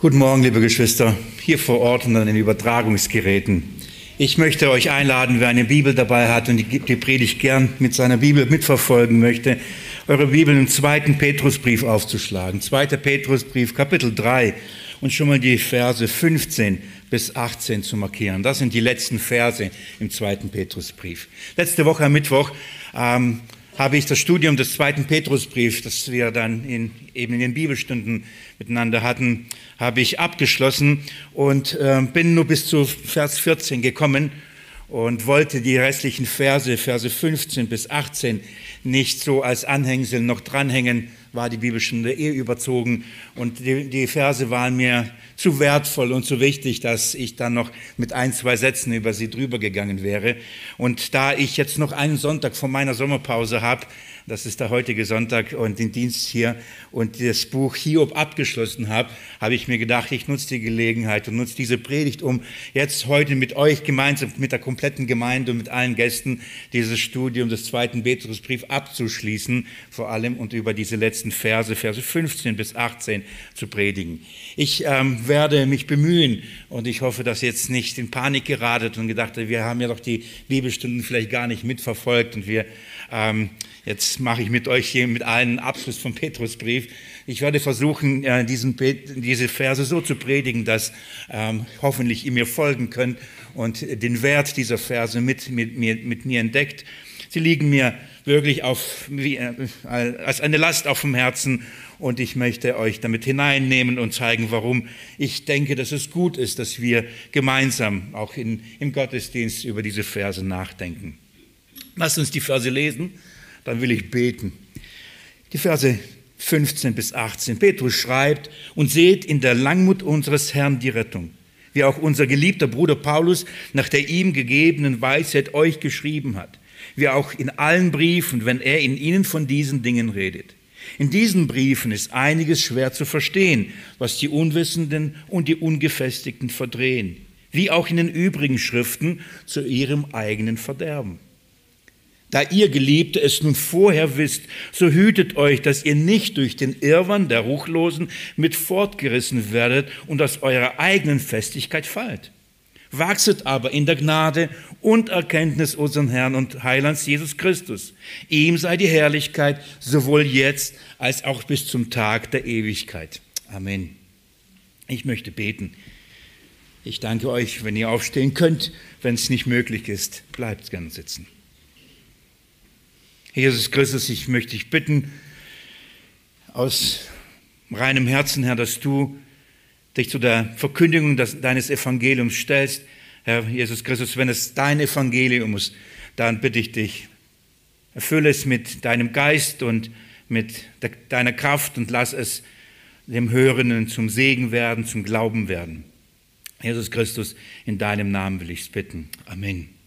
Guten Morgen, liebe Geschwister, hier vor Ort und an den Übertragungsgeräten. Ich möchte euch einladen, wer eine Bibel dabei hat und die Predigt gern mit seiner Bibel mitverfolgen möchte, eure Bibel im zweiten Petrusbrief aufzuschlagen. Zweiter Petrusbrief, Kapitel 3 und schon mal die Verse 15 bis 18 zu markieren. Das sind die letzten Verse im zweiten Petrusbrief. Letzte Woche am Mittwoch ähm, habe ich das Studium des zweiten Petrusbriefs, das wir dann in, eben in den Bibelstunden miteinander hatten, habe ich abgeschlossen und äh, bin nur bis zu Vers 14 gekommen und wollte die restlichen Verse, Verse 15 bis 18, nicht so als Anhängsel noch dranhängen, war die Bibelstunde eh überzogen und die, die Verse waren mir zu wertvoll und zu wichtig, dass ich dann noch mit ein, zwei Sätzen über sie drüber gegangen wäre. Und da ich jetzt noch einen Sonntag vor meiner Sommerpause habe, das ist der heutige Sonntag und den Dienst hier und das Buch Hiob abgeschlossen habe, habe ich mir gedacht, ich nutze die Gelegenheit und nutze diese Predigt, um jetzt heute mit euch gemeinsam, mit der kompletten Gemeinde und mit allen Gästen dieses Studium des zweiten Petrusbrief abzuschließen, vor allem und über diese letzten Verse, Verse 15 bis 18 zu predigen. Ich ähm, werde mich bemühen und ich hoffe, dass jetzt nicht in Panik geratet und gedacht, wir haben ja doch die Bibelstunden vielleicht gar nicht mitverfolgt und wir ähm, Jetzt mache ich mit euch hier mit allen Abschluss vom Petrusbrief. Ich werde versuchen, äh, diesen, diese Verse so zu predigen, dass ähm, hoffentlich ihr mir folgen könnt und den Wert dieser Verse mit, mit, mit, mit mir entdeckt. Sie liegen mir wirklich auf, wie, äh, als eine Last auf dem Herzen und ich möchte euch damit hineinnehmen und zeigen, warum ich denke, dass es gut ist, dass wir gemeinsam auch in, im Gottesdienst über diese Verse nachdenken. Lasst uns die Verse lesen dann will ich beten. Die Verse 15 bis 18. Petrus schreibt, und seht in der Langmut unseres Herrn die Rettung, wie auch unser geliebter Bruder Paulus nach der ihm gegebenen Weisheit euch geschrieben hat, wie auch in allen Briefen, wenn er in ihnen von diesen Dingen redet. In diesen Briefen ist einiges schwer zu verstehen, was die Unwissenden und die Ungefestigten verdrehen, wie auch in den übrigen Schriften zu ihrem eigenen Verderben. Da ihr Geliebte es nun vorher wisst, so hütet euch, dass ihr nicht durch den Irrwand der Ruchlosen mit fortgerissen werdet und aus eurer eigenen Festigkeit fallt. Wachset aber in der Gnade und Erkenntnis unseren Herrn und Heilands Jesus Christus. Ihm sei die Herrlichkeit sowohl jetzt als auch bis zum Tag der Ewigkeit. Amen. Ich möchte beten. Ich danke euch, wenn ihr aufstehen könnt. Wenn es nicht möglich ist, bleibt gerne sitzen. Jesus Christus, ich möchte dich bitten, aus reinem Herzen, Herr, dass du dich zu der Verkündigung deines Evangeliums stellst. Herr Jesus Christus, wenn es dein Evangelium ist, dann bitte ich dich, erfülle es mit deinem Geist und mit deiner Kraft und lass es dem Hörenden zum Segen werden, zum Glauben werden. Jesus Christus, in deinem Namen will ich es bitten. Amen.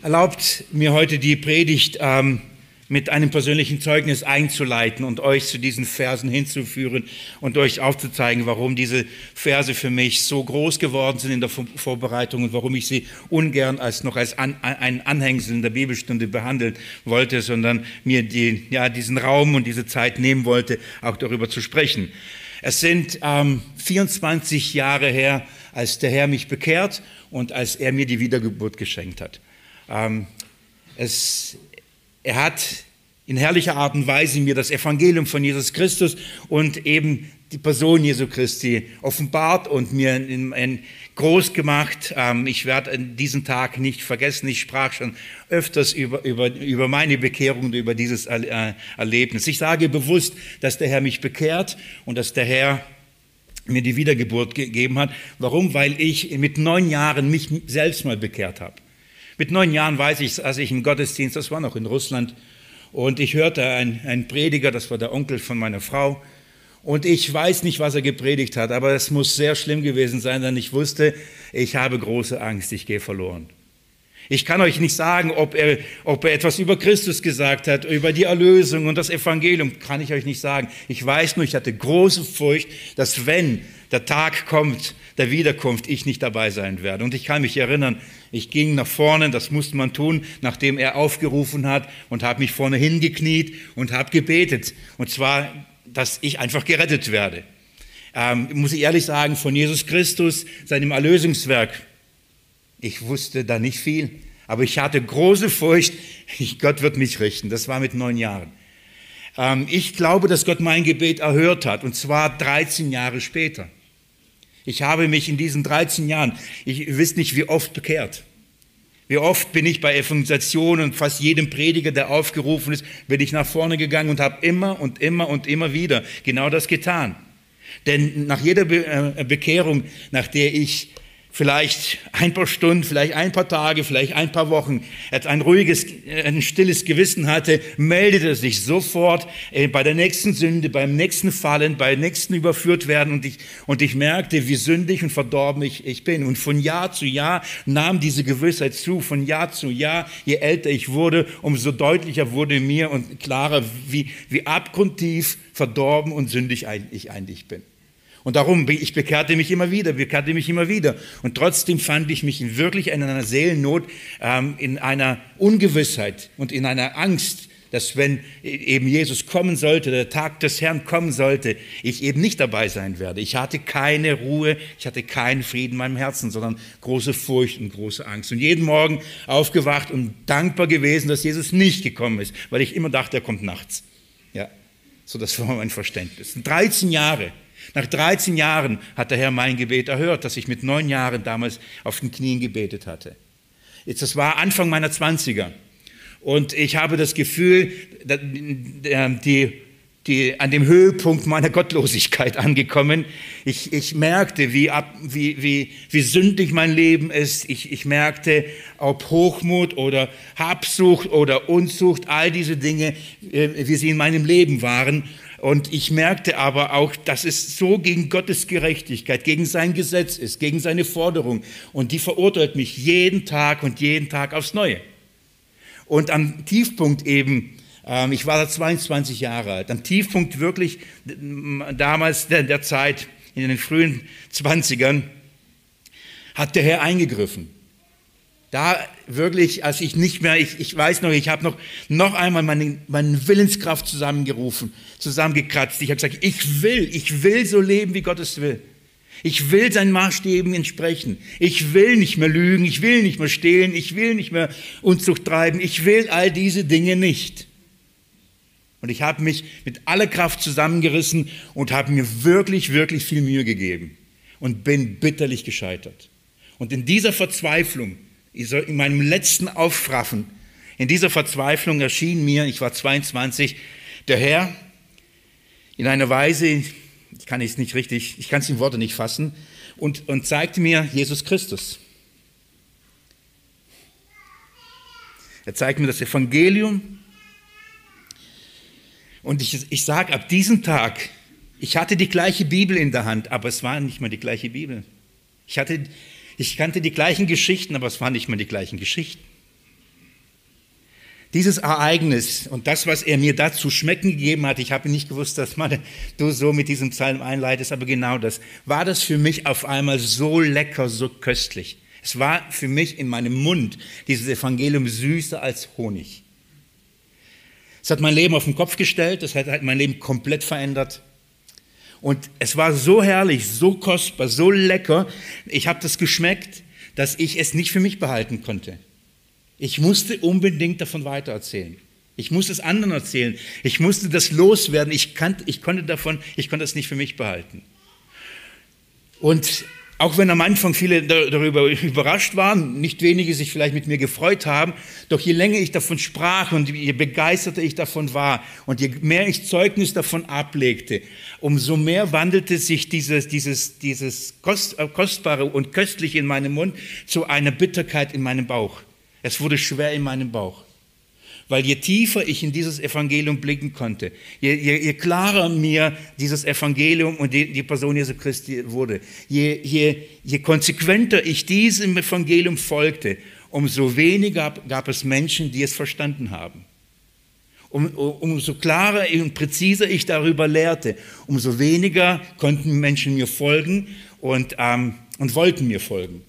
Erlaubt mir heute die Predigt ähm, mit einem persönlichen Zeugnis einzuleiten und euch zu diesen Versen hinzuführen und euch aufzuzeigen, warum diese Verse für mich so groß geworden sind in der Vorbereitung und warum ich sie ungern als noch als an, ein Anhängsel in der Bibelstunde behandeln wollte, sondern mir die, ja, diesen Raum und diese Zeit nehmen wollte, auch darüber zu sprechen. Es sind ähm, 24 Jahre her, als der Herr mich bekehrt und als er mir die Wiedergeburt geschenkt hat. Ähm, es, er hat in herrlicher Art und Weise mir das Evangelium von Jesus Christus und eben die Person Jesu Christi offenbart und mir in, in groß gemacht. Ähm, ich werde diesen Tag nicht vergessen. Ich sprach schon öfters über, über, über meine Bekehrung und über dieses äh, Erlebnis. Ich sage bewusst, dass der Herr mich bekehrt und dass der Herr mir die Wiedergeburt gegeben hat. Warum? Weil ich mit neun Jahren mich selbst mal bekehrt habe. Mit neun Jahren weiß ich, als ich im Gottesdienst, das war noch in Russland, und ich hörte einen, Prediger, das war der Onkel von meiner Frau, und ich weiß nicht, was er gepredigt hat, aber es muss sehr schlimm gewesen sein, denn ich wusste, ich habe große Angst, ich gehe verloren. Ich kann euch nicht sagen, ob er, ob er etwas über Christus gesagt hat, über die Erlösung und das Evangelium, kann ich euch nicht sagen. Ich weiß nur, ich hatte große Furcht, dass wenn der Tag kommt, der Wiederkunft, ich nicht dabei sein werde. Und ich kann mich erinnern, ich ging nach vorne, das musste man tun, nachdem er aufgerufen hat und habe mich vorne hingekniet und habe gebetet. Und zwar dass ich einfach gerettet werde. Ähm, muss ich ehrlich sagen, von Jesus Christus, seinem Erlösungswerk, ich wusste da nicht viel, aber ich hatte große Furcht, Gott wird mich richten. Das war mit neun Jahren. Ähm, ich glaube, dass Gott mein Gebet erhört hat, und zwar 13 Jahre später. Ich habe mich in diesen 13 Jahren, ich wisst nicht, wie oft bekehrt. Wie oft bin ich bei Evangelisationen und fast jedem Prediger, der aufgerufen ist, bin ich nach vorne gegangen und habe immer und immer und immer wieder genau das getan. Denn nach jeder äh, Bekehrung, nach der ich vielleicht ein paar Stunden, vielleicht ein paar Tage, vielleicht ein paar Wochen ein ruhiges, ein stilles Gewissen hatte, meldet er sich sofort äh, bei der nächsten Sünde, beim nächsten Fallen, beim nächsten überführt werden und ich, und ich merkte, wie sündig und verdorben ich, ich bin. Und von Jahr zu Jahr nahm diese Gewissheit zu, von Jahr zu Jahr, je älter ich wurde, umso deutlicher wurde mir und klarer, wie, wie abgrundtief verdorben und sündig ich eigentlich bin. Und darum, ich bekehrte mich immer wieder, bekehrte mich immer wieder. Und trotzdem fand ich mich wirklich in einer Seelennot, ähm, in einer Ungewissheit und in einer Angst, dass wenn eben Jesus kommen sollte, der Tag des Herrn kommen sollte, ich eben nicht dabei sein werde. Ich hatte keine Ruhe, ich hatte keinen Frieden in meinem Herzen, sondern große Furcht und große Angst. Und jeden Morgen aufgewacht und dankbar gewesen, dass Jesus nicht gekommen ist, weil ich immer dachte, er kommt nachts. Ja, so das war mein Verständnis. 13 Jahre nach 13 Jahren hat der Herr mein Gebet erhört, das ich mit neun Jahren damals auf den Knien gebetet hatte. Jetzt, das war Anfang meiner 20er. Und ich habe das Gefühl, die, die, an dem Höhepunkt meiner Gottlosigkeit angekommen. Ich, ich merkte, wie, ab, wie, wie, wie sündig mein Leben ist. Ich, ich merkte, ob Hochmut oder Habsucht oder Unzucht, all diese Dinge, äh, wie sie in meinem Leben waren. Und ich merkte aber auch, dass es so gegen Gottes Gerechtigkeit, gegen sein Gesetz ist, gegen seine Forderung. Und die verurteilt mich jeden Tag und jeden Tag aufs Neue. Und am Tiefpunkt eben, ähm, ich war da 22 Jahre alt, am Tiefpunkt wirklich damals der, der Zeit, in den frühen 20ern, hat der Herr eingegriffen. Da wirklich, als ich nicht mehr, ich, ich weiß noch, ich habe noch, noch einmal meine, meine Willenskraft zusammengerufen, zusammengekratzt. Ich habe gesagt, ich will, ich will so leben, wie Gott es will. Ich will seinen Maßstäben entsprechen. Ich will nicht mehr lügen, ich will nicht mehr stehlen, ich will nicht mehr Unzucht treiben, ich will all diese Dinge nicht. Und ich habe mich mit aller Kraft zusammengerissen und habe mir wirklich, wirklich viel Mühe gegeben und bin bitterlich gescheitert. Und in dieser Verzweiflung, in meinem letzten Aufraffen, in dieser Verzweiflung erschien mir, ich war 22, der Herr in einer Weise, ich kann es nicht richtig, ich kann es in Worte nicht fassen, und, und zeigte mir Jesus Christus. Er zeigt mir das Evangelium. Und ich, ich sage ab diesem Tag, ich hatte die gleiche Bibel in der Hand, aber es war nicht mehr die gleiche Bibel. Ich hatte ich kannte die gleichen Geschichten, aber es waren nicht mehr die gleichen Geschichten. Dieses Ereignis und das, was er mir dazu schmecken gegeben hat, ich habe nicht gewusst, dass man, du so mit diesem Psalm einleitest, aber genau das, war das für mich auf einmal so lecker, so köstlich. Es war für mich in meinem Mund dieses Evangelium süßer als Honig. Es hat mein Leben auf den Kopf gestellt, es hat mein Leben komplett verändert. Und es war so herrlich, so kostbar, so lecker. Ich habe das geschmeckt, dass ich es nicht für mich behalten konnte. Ich musste unbedingt davon weitererzählen. Ich musste es anderen erzählen. Ich musste das loswerden. Ich, kann, ich konnte davon, ich konnte es nicht für mich behalten. Und auch wenn am Anfang viele darüber überrascht waren, nicht wenige sich vielleicht mit mir gefreut haben, doch je länger ich davon sprach und je begeisterter ich davon war und je mehr ich Zeugnis davon ablegte, umso mehr wandelte sich dieses, dieses, dieses äh, Kostbare und Köstliche in meinem Mund zu einer Bitterkeit in meinem Bauch. Es wurde schwer in meinem Bauch. Weil je tiefer ich in dieses Evangelium blicken konnte, je, je, je klarer mir dieses Evangelium und die, die Person Jesu Christi wurde, je, je, je konsequenter ich diesem Evangelium folgte, umso weniger gab es Menschen, die es verstanden haben. Um, umso klarer und präziser ich darüber lehrte, umso weniger konnten Menschen mir folgen und, ähm, und wollten mir folgen.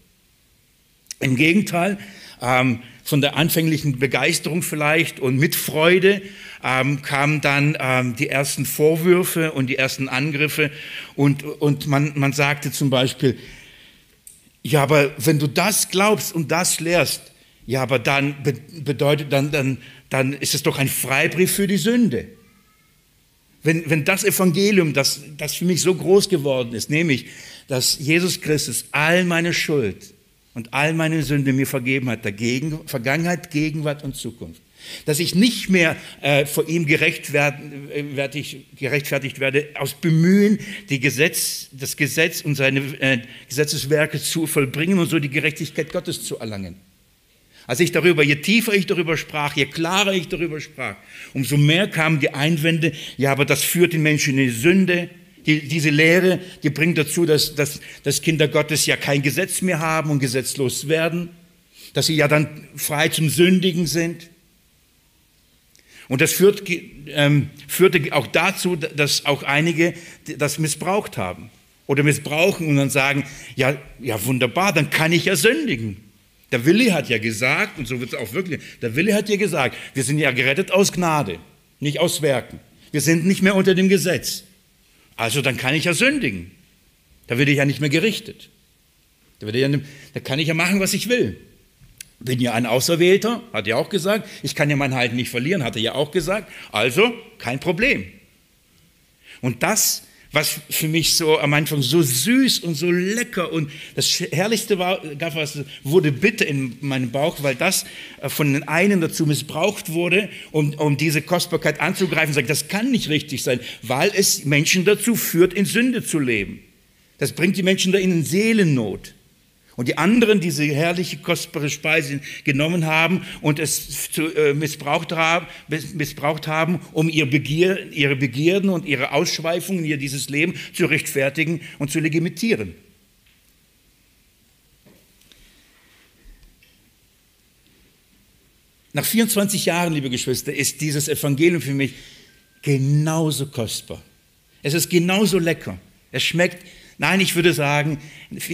Im Gegenteil, ähm, von der anfänglichen Begeisterung vielleicht und mit Freude ähm, kamen dann ähm, die ersten Vorwürfe und die ersten Angriffe und, und man, man sagte zum Beispiel, ja, aber wenn du das glaubst und das lehrst, ja, aber dann bedeutet, dann, dann, dann ist es doch ein Freibrief für die Sünde. Wenn, wenn das Evangelium, das, das für mich so groß geworden ist, nämlich, dass Jesus Christus all meine Schuld und all meine Sünde mir vergeben hat, dagegen, Vergangenheit, Gegenwart und Zukunft. Dass ich nicht mehr äh, vor ihm gerechtfertigt, gerechtfertigt werde aus Bemühen, die Gesetz, das Gesetz und seine äh, Gesetzeswerke zu vollbringen und so die Gerechtigkeit Gottes zu erlangen. Als ich darüber, je tiefer ich darüber sprach, je klarer ich darüber sprach, umso mehr kamen die Einwände, ja, aber das führt den Menschen in die Sünde, die, diese Lehre, die bringt dazu, dass, dass, dass Kinder Gottes ja kein Gesetz mehr haben und gesetzlos werden, dass sie ja dann frei zum Sündigen sind. Und das führt, ähm, führte auch dazu, dass auch einige das missbraucht haben oder missbrauchen und dann sagen, ja, ja wunderbar, dann kann ich ja sündigen. Der Wille hat ja gesagt, und so wird es auch wirklich, der Wille hat ja gesagt, wir sind ja gerettet aus Gnade, nicht aus Werken. Wir sind nicht mehr unter dem Gesetz. Also dann kann ich ja sündigen. Da werde ich ja nicht mehr gerichtet. Da, werde ich ja, da kann ich ja machen, was ich will. Bin ja ein Auserwählter, hat er auch gesagt. Ich kann ja mein Halten nicht verlieren, hat er ja auch gesagt. Also kein Problem. Und das was für mich so am Anfang so süß und so lecker und das Herrlichste war, gab was, wurde Bitte in meinem Bauch, weil das äh, von den einen dazu missbraucht wurde, um, um diese Kostbarkeit anzugreifen. Sagt, das kann nicht richtig sein, weil es Menschen dazu führt, in Sünde zu leben. Das bringt die Menschen da in Seelennot. Und die anderen diese herrliche, kostbare Speise genommen haben und es zu, äh, missbraucht, haben, missbraucht haben, um ihr Begier, ihre Begierden und ihre Ausschweifungen, ihr dieses Leben zu rechtfertigen und zu legitimieren. Nach 24 Jahren, liebe Geschwister, ist dieses Evangelium für mich genauso kostbar. Es ist genauso lecker. Es schmeckt Nein, ich würde sagen,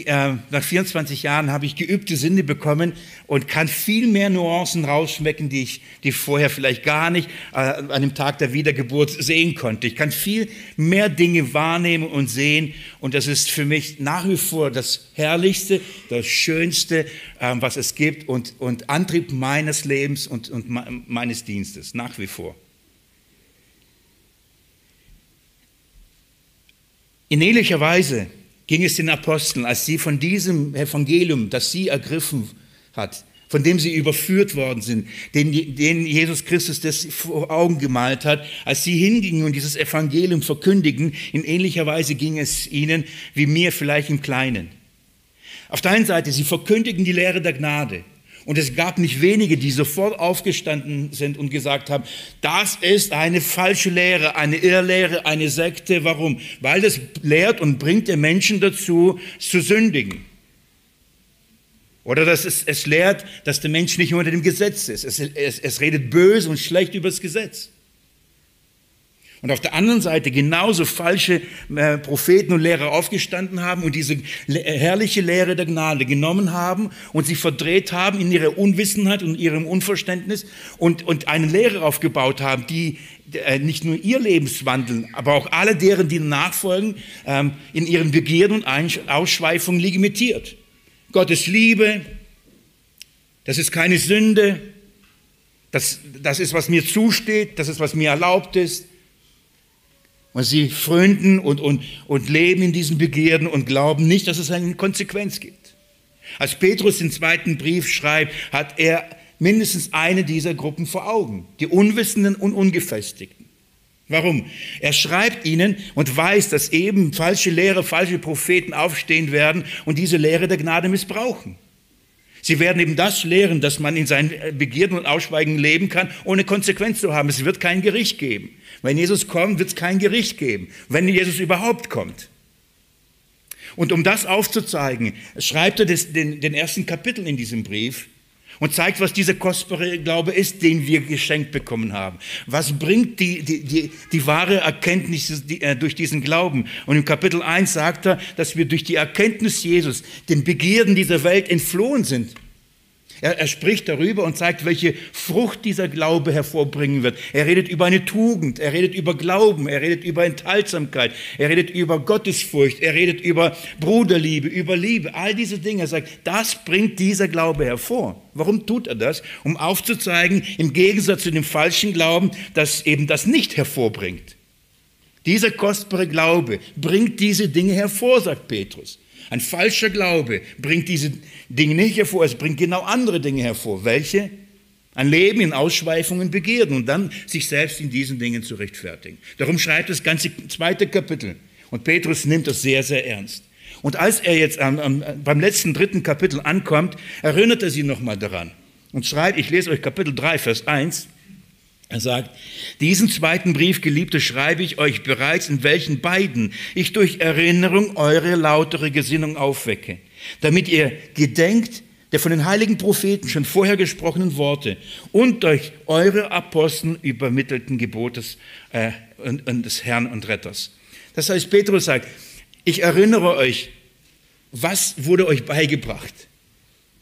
äh, nach 24 Jahren habe ich geübte Sinne bekommen und kann viel mehr Nuancen rausschmecken, die ich, die vorher vielleicht gar nicht äh, an dem Tag der Wiedergeburt sehen konnte. Ich kann viel mehr Dinge wahrnehmen und sehen und das ist für mich nach wie vor das Herrlichste, das Schönste, ähm, was es gibt und, und Antrieb meines Lebens und, und meines Dienstes, nach wie vor. In ähnlicher Weise ging es den Aposteln, als sie von diesem Evangelium, das sie ergriffen hat, von dem sie überführt worden sind, den, den Jesus Christus das vor Augen gemalt hat, als sie hingingen und dieses Evangelium verkündigen, in ähnlicher Weise ging es ihnen wie mir vielleicht im Kleinen. Auf der einen Seite, sie verkündigen die Lehre der Gnade. Und es gab nicht wenige, die sofort aufgestanden sind und gesagt haben, das ist eine falsche Lehre, eine Irrlehre, eine Sekte. Warum? Weil das lehrt und bringt den Menschen dazu, zu sündigen. Oder dass es, es lehrt, dass der Mensch nicht unter dem Gesetz ist. Es, es, es redet böse und schlecht über das Gesetz. Und auf der anderen Seite genauso falsche äh, Propheten und Lehrer aufgestanden haben und diese äh, herrliche Lehre der Gnade genommen haben und sie verdreht haben in ihrer Unwissenheit und ihrem Unverständnis und, und eine Lehre aufgebaut haben, die äh, nicht nur ihr Lebenswandeln, aber auch alle deren, die nachfolgen, ähm, in ihren Begierden und Ausschweifungen limitiert. Gottes Liebe, das ist keine Sünde, das, das ist, was mir zusteht, das ist, was mir erlaubt ist. Und sie frönden und, und, und leben in diesen Begierden und glauben nicht, dass es eine Konsequenz gibt. Als Petrus den zweiten Brief schreibt, hat er mindestens eine dieser Gruppen vor Augen, die Unwissenden und Ungefestigten. Warum? Er schreibt ihnen und weiß, dass eben falsche Lehrer, falsche Propheten aufstehen werden und diese Lehre der Gnade missbrauchen. Sie werden eben das lehren, dass man in seinen Begierden und Ausschweigen leben kann, ohne Konsequenz zu haben. Es wird kein Gericht geben. Wenn Jesus kommt, wird es kein Gericht geben, wenn Jesus überhaupt kommt. Und um das aufzuzeigen, schreibt er das, den, den ersten Kapitel in diesem Brief und zeigt, was dieser kostbare Glaube ist, den wir geschenkt bekommen haben. Was bringt die, die, die, die wahre Erkenntnis äh, durch diesen Glauben? Und im Kapitel 1 sagt er, dass wir durch die Erkenntnis Jesus den Begierden dieser Welt entflohen sind. Er, er, spricht darüber und zeigt, welche Frucht dieser Glaube hervorbringen wird. Er redet über eine Tugend, er redet über Glauben, er redet über Enthaltsamkeit, er redet über Gottesfurcht, er redet über Bruderliebe, über Liebe, all diese Dinge. Er sagt, das bringt dieser Glaube hervor. Warum tut er das? Um aufzuzeigen, im Gegensatz zu dem falschen Glauben, dass eben das nicht hervorbringt. Dieser kostbare Glaube bringt diese Dinge hervor, sagt Petrus. Ein falscher Glaube bringt diese Dinge nicht hervor, es bringt genau andere Dinge hervor. Welche? Ein Leben in Ausschweifungen, Begierden und dann sich selbst in diesen Dingen zu rechtfertigen. Darum schreibt das ganze zweite Kapitel. Und Petrus nimmt das sehr, sehr ernst. Und als er jetzt am, am, beim letzten dritten Kapitel ankommt, erinnert er sie nochmal daran und schreibt, ich lese euch Kapitel 3, Vers 1, er sagt, diesen zweiten Brief, Geliebte, schreibe ich euch bereits, in welchen beiden ich durch Erinnerung eure lautere Gesinnung aufwecke, damit ihr gedenkt der von den heiligen Propheten schon vorher gesprochenen Worte und durch eure Aposteln übermittelten Gebotes äh, und, und des Herrn und Retters. Das heißt, Petrus sagt, ich erinnere euch, was wurde euch beigebracht?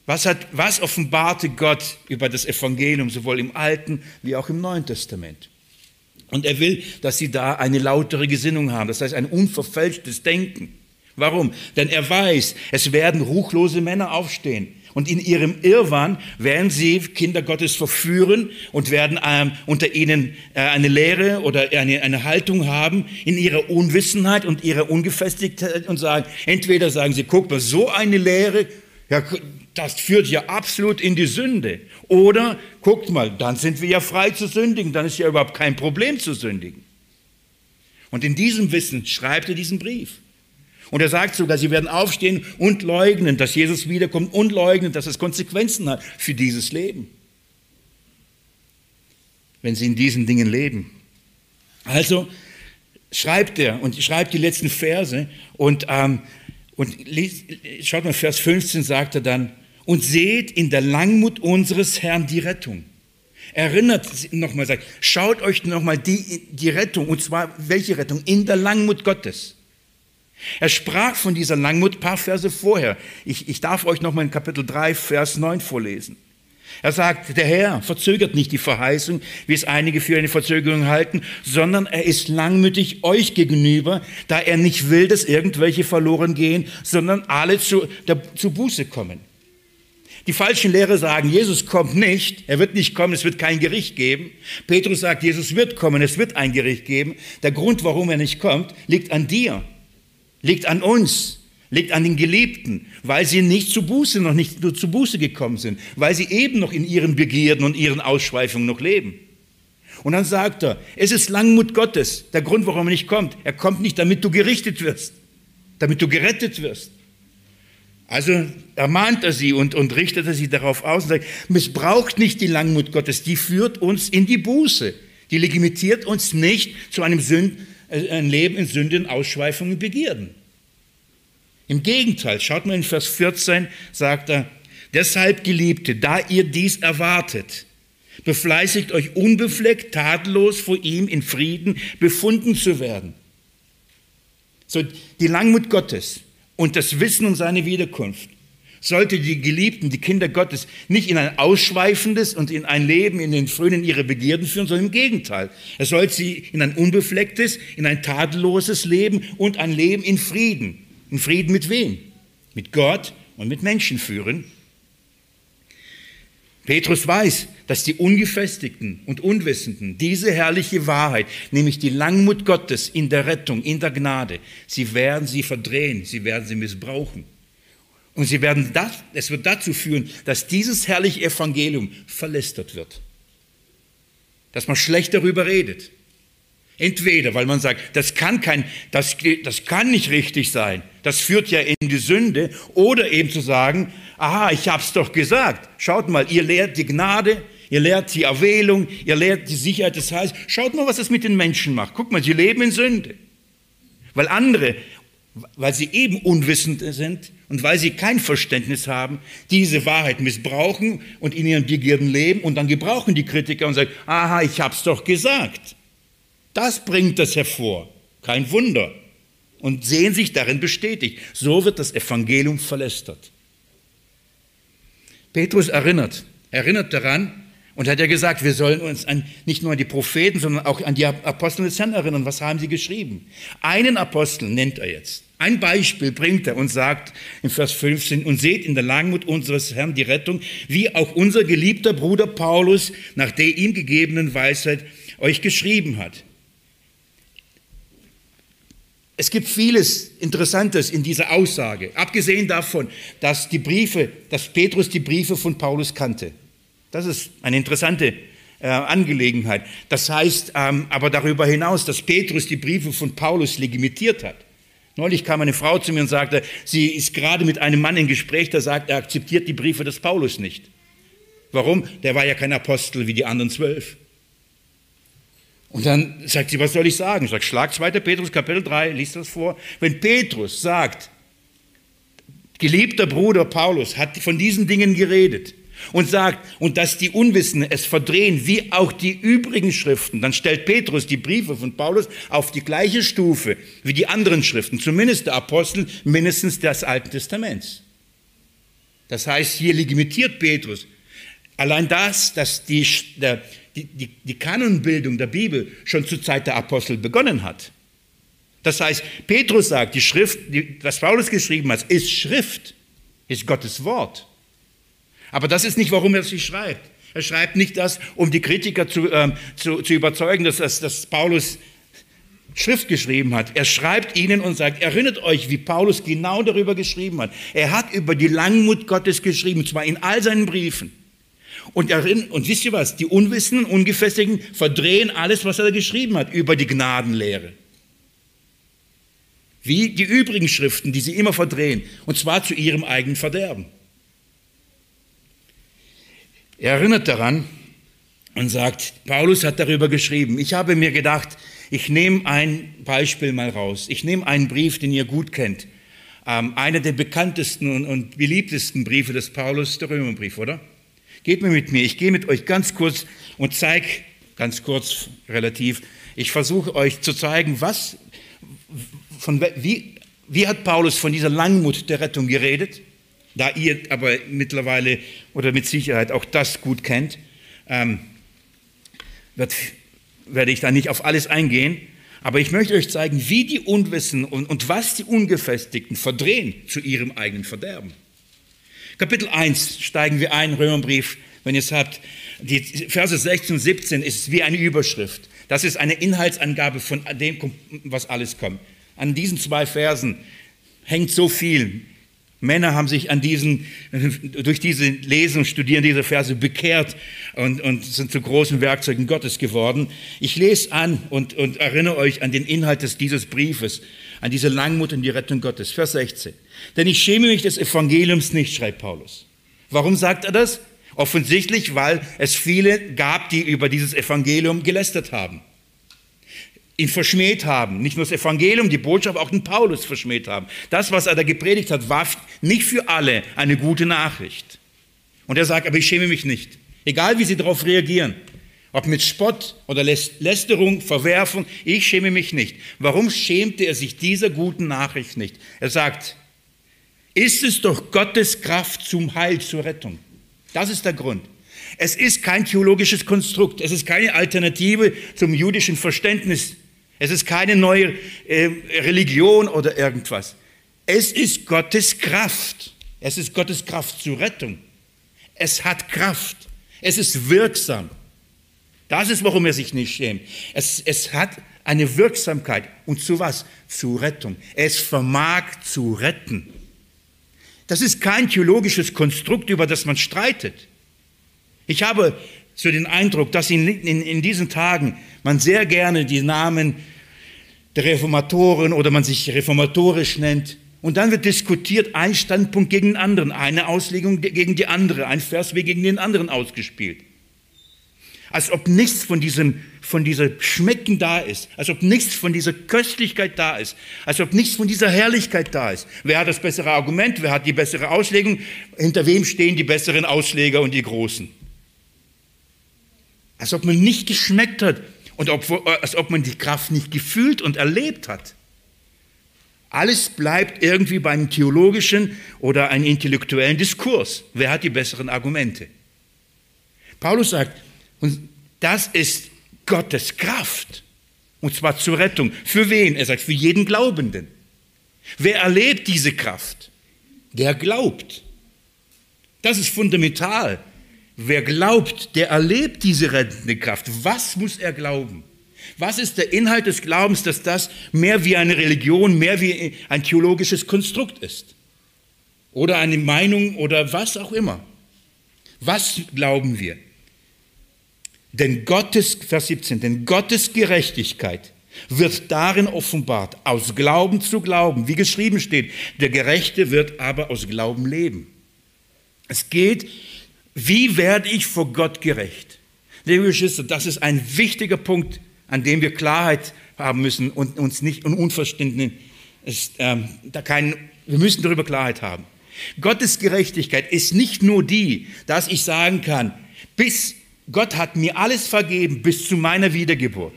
Was, hat, was offenbarte Gott über das Evangelium, sowohl im Alten wie auch im Neuen Testament? Und er will, dass sie da eine lautere Gesinnung haben, das heißt ein unverfälschtes Denken. Warum? Denn er weiß, es werden ruchlose Männer aufstehen. Und in ihrem Irrwahn werden sie Kinder Gottes verführen und werden ähm, unter ihnen äh, eine Lehre oder eine, eine Haltung haben in ihrer Unwissenheit und ihrer Ungefestigkeit und sagen, entweder sagen sie, guck mal, so eine Lehre, ja, das führt ja absolut in die Sünde. Oder, guckt mal, dann sind wir ja frei zu sündigen, dann ist ja überhaupt kein Problem zu sündigen. Und in diesem Wissen schreibt er diesen Brief. Und er sagt sogar, sie werden aufstehen und leugnen, dass Jesus wiederkommt und leugnen, dass es Konsequenzen hat für dieses Leben. Wenn sie in diesen Dingen leben. Also schreibt er und schreibt die letzten Verse und, ähm, und liest, schaut mal, Vers 15 sagt er dann, und seht in der Langmut unseres Herrn die Rettung. Erinnert nochmal, sagt, schaut euch nochmal die, die Rettung, und zwar welche Rettung? In der Langmut Gottes. Er sprach von dieser Langmut paar Verse vorher. Ich, ich darf euch nochmal in Kapitel 3, Vers 9 vorlesen. Er sagt, der Herr verzögert nicht die Verheißung, wie es einige für eine Verzögerung halten, sondern er ist langmütig euch gegenüber, da er nicht will, dass irgendwelche verloren gehen, sondern alle zu, der, zu Buße kommen. Die falschen Lehrer sagen, Jesus kommt nicht, er wird nicht kommen, es wird kein Gericht geben. Petrus sagt, Jesus wird kommen, es wird ein Gericht geben. Der Grund, warum er nicht kommt, liegt an dir, liegt an uns, liegt an den Geliebten, weil sie nicht zu Buße, noch nicht zu Buße gekommen sind, weil sie eben noch in ihren Begierden und ihren Ausschweifungen noch leben. Und dann sagt er, es ist Langmut Gottes, der Grund, warum er nicht kommt. Er kommt nicht, damit du gerichtet wirst, damit du gerettet wirst. Also ermahnt er sie und, und richtet er sie darauf aus und sagt, missbraucht nicht die Langmut Gottes, die führt uns in die Buße. Die legitimiert uns nicht zu einem Sünd, äh, Leben in Sünden, Ausschweifungen, Begierden. Im Gegenteil, schaut mal in Vers 14, sagt er, deshalb Geliebte, da ihr dies erwartet, befleißigt euch unbefleckt, tadellos vor ihm in Frieden befunden zu werden. So, die Langmut Gottes, und das Wissen um seine Wiederkunft sollte die Geliebten, die Kinder Gottes, nicht in ein ausschweifendes und in ein Leben in den Frühen ihrer Begierden führen, sondern im Gegenteil. Er sollte sie in ein unbeflecktes, in ein tadelloses Leben und ein Leben in Frieden. In Frieden mit wem? Mit Gott und mit Menschen führen. Petrus weiß, dass die Ungefestigten und Unwissenden diese herrliche Wahrheit, nämlich die Langmut Gottes in der Rettung, in der Gnade, sie werden sie verdrehen, sie werden sie missbrauchen. Und sie werden das, es wird dazu führen, dass dieses herrliche Evangelium verlästert wird. Dass man schlecht darüber redet. Entweder, weil man sagt, das kann kein, das, das kann nicht richtig sein. Das führt ja in die Sünde. Oder eben zu sagen, aha, ich hab's doch gesagt. Schaut mal, ihr lehrt die Gnade, ihr lehrt die Erwählung, ihr lehrt die Sicherheit des Heils. Schaut mal, was das mit den Menschen macht. Guck mal, sie leben in Sünde. Weil andere, weil sie eben unwissend sind und weil sie kein Verständnis haben, diese Wahrheit missbrauchen und in ihren Begierden leben und dann gebrauchen die Kritiker und sagen, aha, ich hab's doch gesagt. Das bringt das hervor. Kein Wunder. Und sehen sich darin bestätigt. So wird das Evangelium verlästert. Petrus erinnert, erinnert daran und hat ja gesagt, wir sollen uns an, nicht nur an die Propheten, sondern auch an die Apostel des Herrn erinnern. Was haben sie geschrieben? Einen Apostel nennt er jetzt. Ein Beispiel bringt er und sagt in Vers 15, und seht in der Langmut unseres Herrn die Rettung, wie auch unser geliebter Bruder Paulus nach der ihm gegebenen Weisheit euch geschrieben hat. Es gibt vieles Interessantes in dieser Aussage, abgesehen davon, dass die Briefe, dass Petrus die Briefe von Paulus kannte. Das ist eine interessante äh, Angelegenheit. Das heißt ähm, aber darüber hinaus, dass Petrus die Briefe von Paulus legitimiert hat. Neulich kam eine Frau zu mir und sagte, sie ist gerade mit einem Mann im Gespräch, der sagt, er akzeptiert die Briefe des Paulus nicht. Warum? Der war ja kein Apostel wie die anderen zwölf. Und dann sagt sie, was soll ich sagen? Ich sage, schlag 2. Petrus Kapitel 3, liest das vor. Wenn Petrus sagt, geliebter Bruder Paulus hat von diesen Dingen geredet und sagt, und dass die Unwissenden es verdrehen, wie auch die übrigen Schriften, dann stellt Petrus die Briefe von Paulus auf die gleiche Stufe wie die anderen Schriften, zumindest der Apostel, mindestens des Alten Testaments. Das heißt, hier legitimiert Petrus allein das, dass die, der, die, die, die Kanonbildung der Bibel schon zur Zeit der Apostel begonnen hat. Das heißt, Petrus sagt, die Schrift, die, was Paulus geschrieben hat, ist Schrift, ist Gottes Wort. Aber das ist nicht, warum er sie schreibt. Er schreibt nicht das, um die Kritiker zu, ähm, zu, zu überzeugen, dass, dass, dass Paulus Schrift geschrieben hat. Er schreibt ihnen und sagt, erinnert euch, wie Paulus genau darüber geschrieben hat. Er hat über die Langmut Gottes geschrieben, zwar in all seinen Briefen. Und, darin, und wisst ihr was? Die Unwissenden, Ungefestigten verdrehen alles, was er geschrieben hat über die Gnadenlehre. Wie die übrigen Schriften, die sie immer verdrehen. Und zwar zu ihrem eigenen Verderben. Er erinnert daran und sagt, Paulus hat darüber geschrieben. Ich habe mir gedacht, ich nehme ein Beispiel mal raus. Ich nehme einen Brief, den ihr gut kennt. Ähm, einer der bekanntesten und, und beliebtesten Briefe des Paulus, der Römerbrief, oder? Geht mir mit mir. Ich gehe mit euch ganz kurz und zeige, ganz kurz relativ, ich versuche euch zu zeigen, was, von, wie, wie hat Paulus von dieser Langmut der Rettung geredet, da ihr aber mittlerweile oder mit Sicherheit auch das gut kennt, ähm, wird, werde ich da nicht auf alles eingehen, aber ich möchte euch zeigen, wie die Unwissen und, und was die Ungefestigten verdrehen zu ihrem eigenen Verderben. Kapitel 1 steigen wir ein, Römerbrief, wenn ihr es habt. Die Verse 16 und 17 ist wie eine Überschrift. Das ist eine Inhaltsangabe von dem, was alles kommt. An diesen zwei Versen hängt so viel. Männer haben sich an diesen, durch diese Lesen Studieren dieser Verse bekehrt und, und sind zu großen Werkzeugen Gottes geworden. Ich lese an und, und erinnere euch an den Inhalt dieses Briefes, an diese Langmut und die Rettung Gottes. Vers 16. Denn ich schäme mich des Evangeliums nicht, schreibt Paulus. Warum sagt er das? Offensichtlich, weil es viele gab, die über dieses Evangelium gelästert haben ihn verschmäht haben. Nicht nur das Evangelium, die Botschaft, auch den Paulus verschmäht haben. Das, was er da gepredigt hat, war nicht für alle eine gute Nachricht. Und er sagt, aber ich schäme mich nicht. Egal wie sie darauf reagieren. Ob mit Spott oder Lästerung, Verwerfung, ich schäme mich nicht. Warum schämte er sich dieser guten Nachricht nicht? Er sagt, ist es doch Gottes Kraft zum Heil, zur Rettung. Das ist der Grund. Es ist kein theologisches Konstrukt, es ist keine Alternative zum jüdischen Verständnis es ist keine neue äh, Religion oder irgendwas. Es ist Gottes Kraft. Es ist Gottes Kraft zur Rettung. Es hat Kraft. Es ist wirksam. Das ist, warum er sich nicht schämt. Es, es hat eine Wirksamkeit. Und zu was? Zu Rettung. Es vermag zu retten. Das ist kein theologisches Konstrukt, über das man streitet. Ich habe so den Eindruck, dass in, in, in diesen Tagen man sehr gerne die Namen der Reformatoren oder man sich reformatorisch nennt. Und dann wird diskutiert, ein Standpunkt gegen den anderen, eine Auslegung gegen die andere, ein Vers wird gegen den anderen ausgespielt. Als ob nichts von diesem, von dieser Schmecken da ist, als ob nichts von dieser Köstlichkeit da ist, als ob nichts von dieser Herrlichkeit da ist. Wer hat das bessere Argument, wer hat die bessere Auslegung, hinter wem stehen die besseren Ausleger und die Großen? Als ob man nicht geschmeckt hat, und ob, als ob man die Kraft nicht gefühlt und erlebt hat. Alles bleibt irgendwie beim theologischen oder einem intellektuellen Diskurs. Wer hat die besseren Argumente? Paulus sagt, und das ist Gottes Kraft. Und zwar zur Rettung. Für wen? Er sagt, für jeden Glaubenden. Wer erlebt diese Kraft? Der glaubt. Das ist fundamental. Wer glaubt, der erlebt diese rettende Kraft. Was muss er glauben? Was ist der Inhalt des Glaubens, dass das mehr wie eine Religion, mehr wie ein theologisches Konstrukt ist? Oder eine Meinung oder was auch immer? Was glauben wir? Denn Gottes, Vers 17, denn Gottes Gerechtigkeit wird darin offenbart, aus Glauben zu glauben, wie geschrieben steht, der Gerechte wird aber aus Glauben leben. Es geht, wie werde ich vor Gott gerecht? Liebe Geschwister, das ist ein wichtiger Punkt, an dem wir Klarheit haben müssen und uns nicht und Unverständnis ähm, da kein, wir müssen darüber Klarheit haben. Gottes Gerechtigkeit ist nicht nur die, dass ich sagen kann, bis Gott hat mir alles vergeben bis zu meiner Wiedergeburt.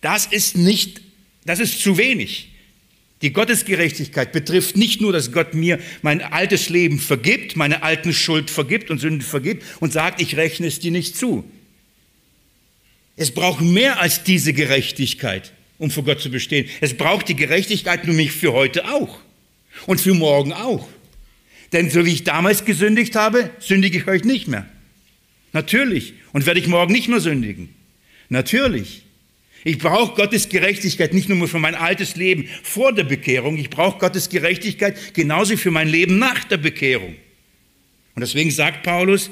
Das ist nicht, das ist zu wenig. Die Gottesgerechtigkeit betrifft nicht nur, dass Gott mir mein altes Leben vergibt, meine alten Schuld vergibt und Sünde vergibt und sagt, ich rechne es dir nicht zu. Es braucht mehr als diese Gerechtigkeit, um vor Gott zu bestehen. Es braucht die Gerechtigkeit nämlich für heute auch und für morgen auch. Denn so wie ich damals gesündigt habe, sündige ich heute nicht mehr. Natürlich. Und werde ich morgen nicht mehr sündigen. Natürlich. Ich brauche Gottes Gerechtigkeit nicht nur für mein altes Leben vor der Bekehrung, ich brauche Gottes Gerechtigkeit genauso für mein Leben nach der Bekehrung. Und deswegen sagt Paulus,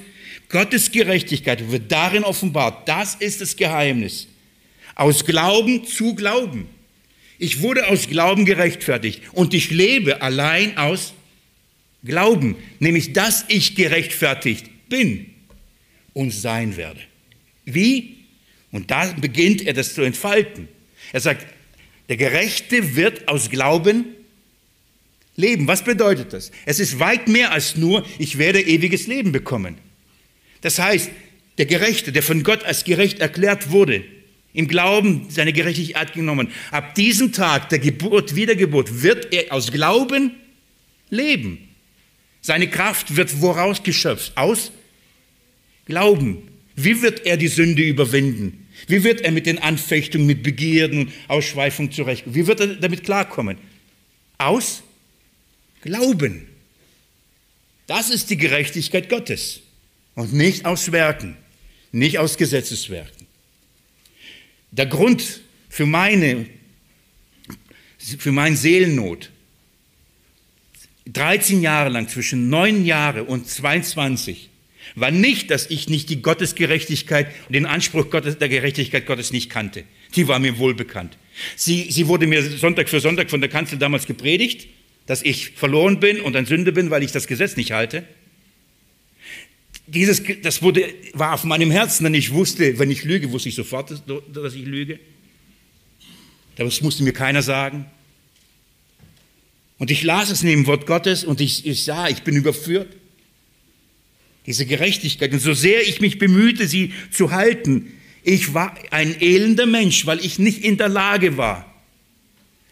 Gottes Gerechtigkeit wird darin offenbart. Das ist das Geheimnis. Aus Glauben zu Glauben. Ich wurde aus Glauben gerechtfertigt und ich lebe allein aus Glauben, nämlich dass ich gerechtfertigt bin und sein werde. Wie? Und da beginnt er das zu entfalten. Er sagt, der Gerechte wird aus Glauben leben. Was bedeutet das? Es ist weit mehr als nur, ich werde ewiges Leben bekommen. Das heißt, der Gerechte, der von Gott als gerecht erklärt wurde, im Glauben seine Gerechtigkeit genommen, ab diesem Tag der Geburt, Wiedergeburt, wird er aus Glauben leben. Seine Kraft wird woraus geschöpft? Aus Glauben. Wie wird er die Sünde überwinden? Wie wird er mit den Anfechtungen, mit Begierden und Ausschweifungen zurechtkommen? Wie wird er damit klarkommen? Aus Glauben. Das ist die Gerechtigkeit Gottes und nicht aus Werken, nicht aus Gesetzeswerken. Der Grund für meine, für meine Seelennot, 13 Jahre lang, zwischen 9 Jahre und 22, war nicht, dass ich nicht die Gottesgerechtigkeit und den Anspruch Gottes, der Gerechtigkeit Gottes nicht kannte. Die war mir wohl bekannt. Sie, sie wurde mir Sonntag für Sonntag von der Kanzel damals gepredigt, dass ich verloren bin und ein Sünde bin, weil ich das Gesetz nicht halte. Dieses, das wurde, war auf meinem Herzen, denn ich wusste, wenn ich lüge, wusste ich sofort, dass ich lüge. Das musste mir keiner sagen. Und ich las es neben Wort Gottes und ich, ich sah, ich bin überführt diese Gerechtigkeit. Und so sehr ich mich bemühte, sie zu halten, ich war ein elender Mensch, weil ich nicht in der Lage war.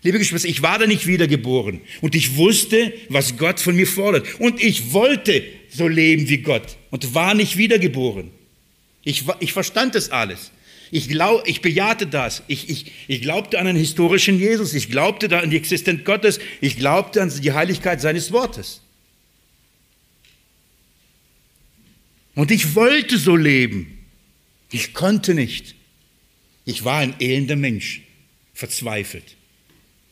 Liebe Geschwister, ich war da nicht wiedergeboren und ich wusste, was Gott von mir fordert. Und ich wollte so leben wie Gott und war nicht wiedergeboren. Ich, ich verstand das alles. Ich, glaub, ich bejahte das. Ich, ich, ich glaubte an einen historischen Jesus. Ich glaubte an die Existenz Gottes. Ich glaubte an die Heiligkeit seines Wortes. Und ich wollte so leben. Ich konnte nicht. Ich war ein elender Mensch, verzweifelt,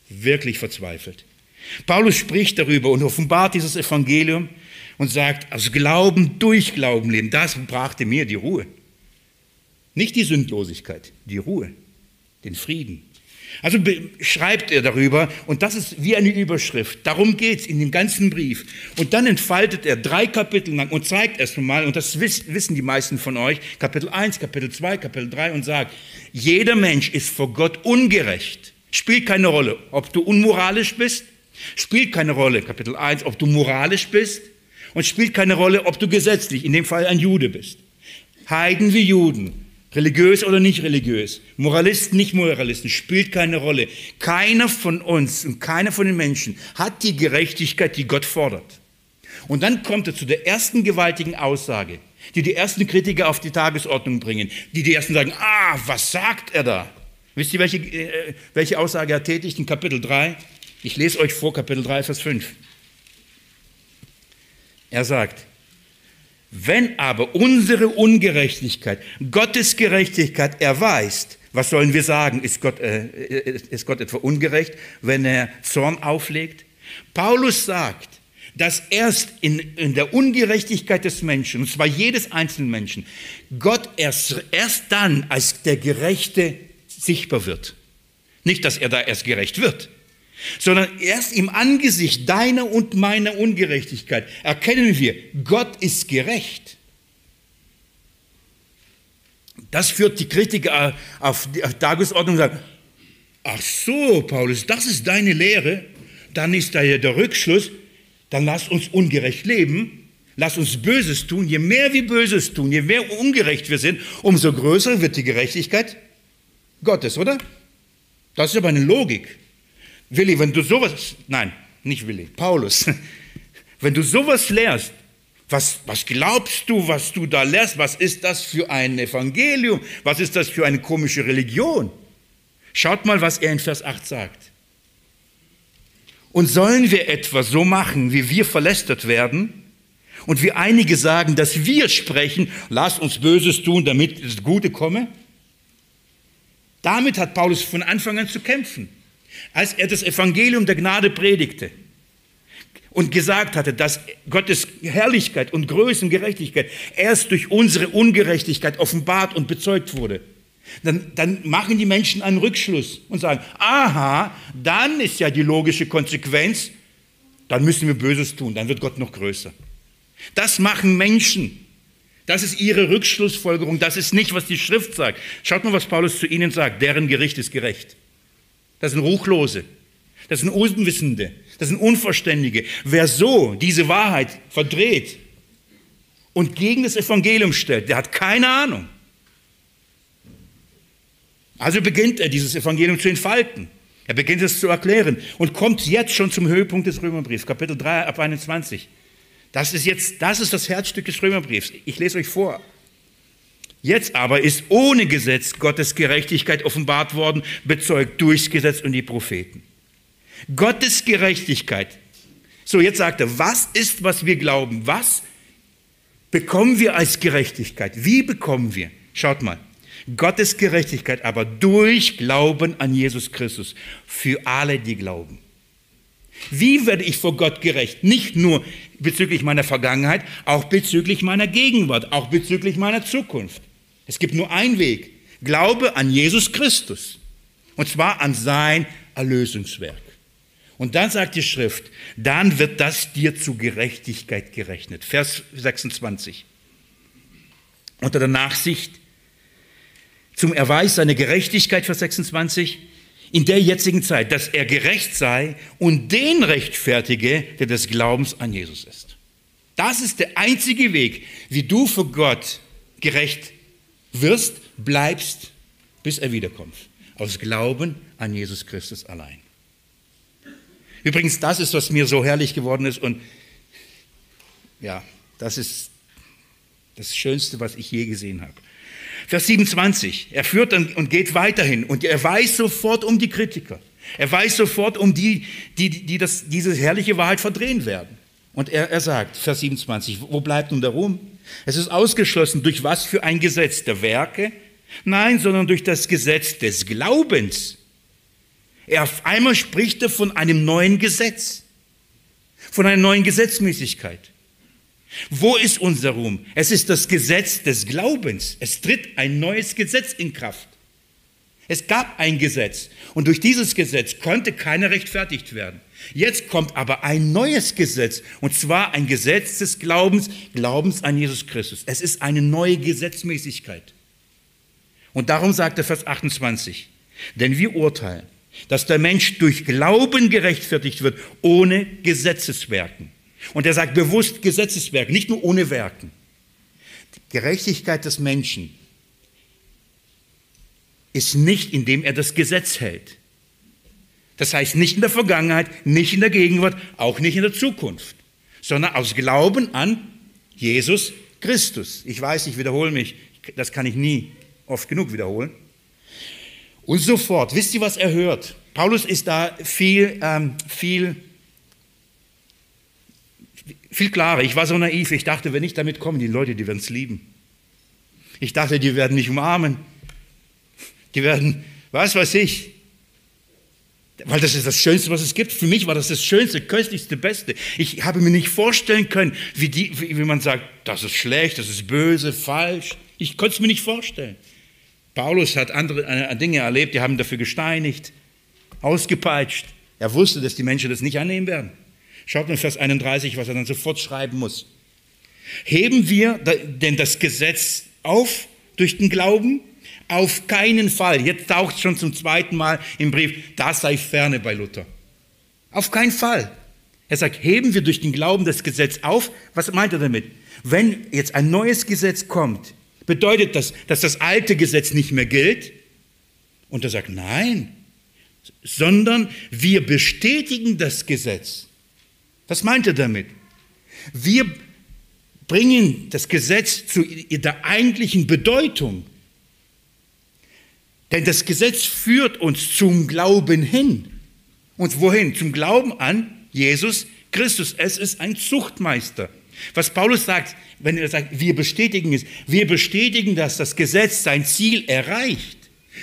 wirklich verzweifelt. Paulus spricht darüber und offenbart dieses Evangelium und sagt, aus Glauben durch Glauben leben, das brachte mir die Ruhe. Nicht die Sündlosigkeit, die Ruhe, den Frieden. Also schreibt er darüber und das ist wie eine Überschrift. Darum geht es in dem ganzen Brief. Und dann entfaltet er drei Kapitel lang und zeigt erst einmal, und das wissen die meisten von euch, Kapitel 1, Kapitel 2, Kapitel 3 und sagt, jeder Mensch ist vor Gott ungerecht. Spielt keine Rolle, ob du unmoralisch bist, spielt keine Rolle, Kapitel 1, ob du moralisch bist und spielt keine Rolle, ob du gesetzlich, in dem Fall ein Jude bist. Heiden wie Juden, Religiös oder nicht religiös, Moralisten, nicht Moralisten, spielt keine Rolle. Keiner von uns und keiner von den Menschen hat die Gerechtigkeit, die Gott fordert. Und dann kommt er zu der ersten gewaltigen Aussage, die die ersten Kritiker auf die Tagesordnung bringen, die die ersten sagen, ah, was sagt er da? Wisst ihr, welche, äh, welche Aussage er tätigt in Kapitel 3? Ich lese euch vor Kapitel 3, Vers 5. Er sagt, wenn aber unsere Ungerechtigkeit Gottes Gerechtigkeit erweist, was sollen wir sagen? Ist Gott, äh, ist Gott etwa ungerecht, wenn er Zorn auflegt? Paulus sagt, dass erst in, in der Ungerechtigkeit des Menschen, und zwar jedes einzelnen Menschen, Gott erst, erst dann als der Gerechte sichtbar wird. Nicht, dass er da erst gerecht wird, sondern erst im Angesicht deiner und meiner Ungerechtigkeit erkennen wir, Gott ist gerecht. Das führt die Kritiker auf die Tagesordnung und sagen, ach so, Paulus, das ist deine Lehre, dann ist da ja der Rückschluss, dann lass uns ungerecht leben, lass uns Böses tun. Je mehr wir Böses tun, je mehr ungerecht wir sind, umso größer wird die Gerechtigkeit Gottes, oder? Das ist aber eine Logik. Willi, wenn du sowas, nein, nicht Willi, Paulus, wenn du sowas lehrst, was, was glaubst du, was du da lehrst? Was ist das für ein Evangelium? Was ist das für eine komische Religion? Schaut mal, was er in Vers 8 sagt. Und sollen wir etwa so machen, wie wir verlästert werden? Und wie einige sagen, dass wir sprechen, lass uns Böses tun, damit das Gute komme? Damit hat Paulus von Anfang an zu kämpfen als er das Evangelium der Gnade predigte und gesagt hatte, dass Gottes Herrlichkeit und Größe und Gerechtigkeit erst durch unsere Ungerechtigkeit offenbart und bezeugt wurde, dann, dann machen die Menschen einen Rückschluss und sagen, aha, dann ist ja die logische Konsequenz, dann müssen wir Böses tun, dann wird Gott noch größer. Das machen Menschen. Das ist ihre Rückschlussfolgerung, das ist nicht, was die Schrift sagt. Schaut mal, was Paulus zu ihnen sagt, deren Gericht ist gerecht. Das sind Ruchlose. Das sind Unwissende. Das sind Unverständige. Wer so diese Wahrheit verdreht und gegen das Evangelium stellt, der hat keine Ahnung. Also beginnt er, dieses Evangelium zu entfalten. Er beginnt es zu erklären und kommt jetzt schon zum Höhepunkt des Römerbriefs, Kapitel 3 ab 21. Das ist jetzt, das ist das Herzstück des Römerbriefs. Ich lese euch vor. Jetzt aber ist ohne Gesetz Gottes Gerechtigkeit offenbart worden, bezeugt durchs Gesetz und die Propheten. Gottes Gerechtigkeit. So, jetzt sagt er, was ist, was wir glauben? Was bekommen wir als Gerechtigkeit? Wie bekommen wir? Schaut mal. Gottes Gerechtigkeit aber durch Glauben an Jesus Christus für alle, die glauben. Wie werde ich vor Gott gerecht? Nicht nur bezüglich meiner Vergangenheit, auch bezüglich meiner Gegenwart, auch bezüglich meiner Zukunft. Es gibt nur einen Weg. Glaube an Jesus Christus. Und zwar an sein Erlösungswerk. Und dann sagt die Schrift, dann wird das dir zu Gerechtigkeit gerechnet. Vers 26. Unter der Nachsicht zum Erweis seiner Gerechtigkeit, Vers 26, in der jetzigen Zeit, dass er gerecht sei und den rechtfertige, der des Glaubens an Jesus ist. Das ist der einzige Weg, wie du für Gott gerecht wirst, bleibst, bis er wiederkommt. Aus Glauben an Jesus Christus allein. Übrigens, das ist, was mir so herrlich geworden ist und ja, das ist das Schönste, was ich je gesehen habe. Vers 27, er führt und geht weiterhin und er weiß sofort um die Kritiker. Er weiß sofort um die, die, die das, diese herrliche Wahrheit verdrehen werden. Und er, er sagt, Vers 27, wo bleibt nun der Ruhm? Es ist ausgeschlossen, durch was für ein Gesetz der Werke? Nein, sondern durch das Gesetz des Glaubens. Er auf einmal spricht er von einem neuen Gesetz, von einer neuen Gesetzmäßigkeit. Wo ist unser Ruhm? Es ist das Gesetz des Glaubens. Es tritt ein neues Gesetz in Kraft. Es gab ein Gesetz und durch dieses Gesetz konnte keiner rechtfertigt werden. Jetzt kommt aber ein neues Gesetz, und zwar ein Gesetz des Glaubens, Glaubens an Jesus Christus. Es ist eine neue Gesetzmäßigkeit. Und darum sagt er Vers 28, denn wir urteilen, dass der Mensch durch Glauben gerechtfertigt wird, ohne Gesetzeswerken. Und er sagt bewusst Gesetzeswerken, nicht nur ohne Werken. Die Gerechtigkeit des Menschen ist nicht, indem er das Gesetz hält. Das heißt nicht in der Vergangenheit, nicht in der Gegenwart, auch nicht in der Zukunft, sondern aus Glauben an Jesus Christus. Ich weiß, ich wiederhole mich, das kann ich nie oft genug wiederholen. Und sofort, wisst ihr, was er hört? Paulus ist da viel, ähm, viel, viel klarer. Ich war so naiv, ich dachte, wenn ich damit komme, die Leute, die werden es lieben. Ich dachte, die werden mich umarmen. Die werden, was weiß ich, weil das ist das Schönste, was es gibt. Für mich war das das Schönste, köstlichste, Beste. Ich habe mir nicht vorstellen können, wie, die, wie, man sagt, das ist schlecht, das ist böse, falsch. Ich konnte es mir nicht vorstellen. Paulus hat andere äh, Dinge erlebt, die haben dafür gesteinigt, ausgepeitscht. Er wusste, dass die Menschen das nicht annehmen werden. Schaut mal Vers 31, was er dann sofort schreiben muss. Heben wir denn das Gesetz auf durch den Glauben? Auf keinen Fall. Jetzt taucht es schon zum zweiten Mal im Brief, das sei ferne bei Luther. Auf keinen Fall. Er sagt, heben wir durch den Glauben das Gesetz auf. Was meint er damit? Wenn jetzt ein neues Gesetz kommt, bedeutet das, dass das alte Gesetz nicht mehr gilt? Und er sagt, nein, sondern wir bestätigen das Gesetz. Was meint er damit? Wir bringen das Gesetz zu der eigentlichen Bedeutung. Denn das Gesetz führt uns zum Glauben hin. Und wohin? Zum Glauben an Jesus Christus. Es ist ein Zuchtmeister. Was Paulus sagt, wenn er sagt, wir bestätigen es, wir bestätigen, dass das Gesetz sein Ziel erreicht.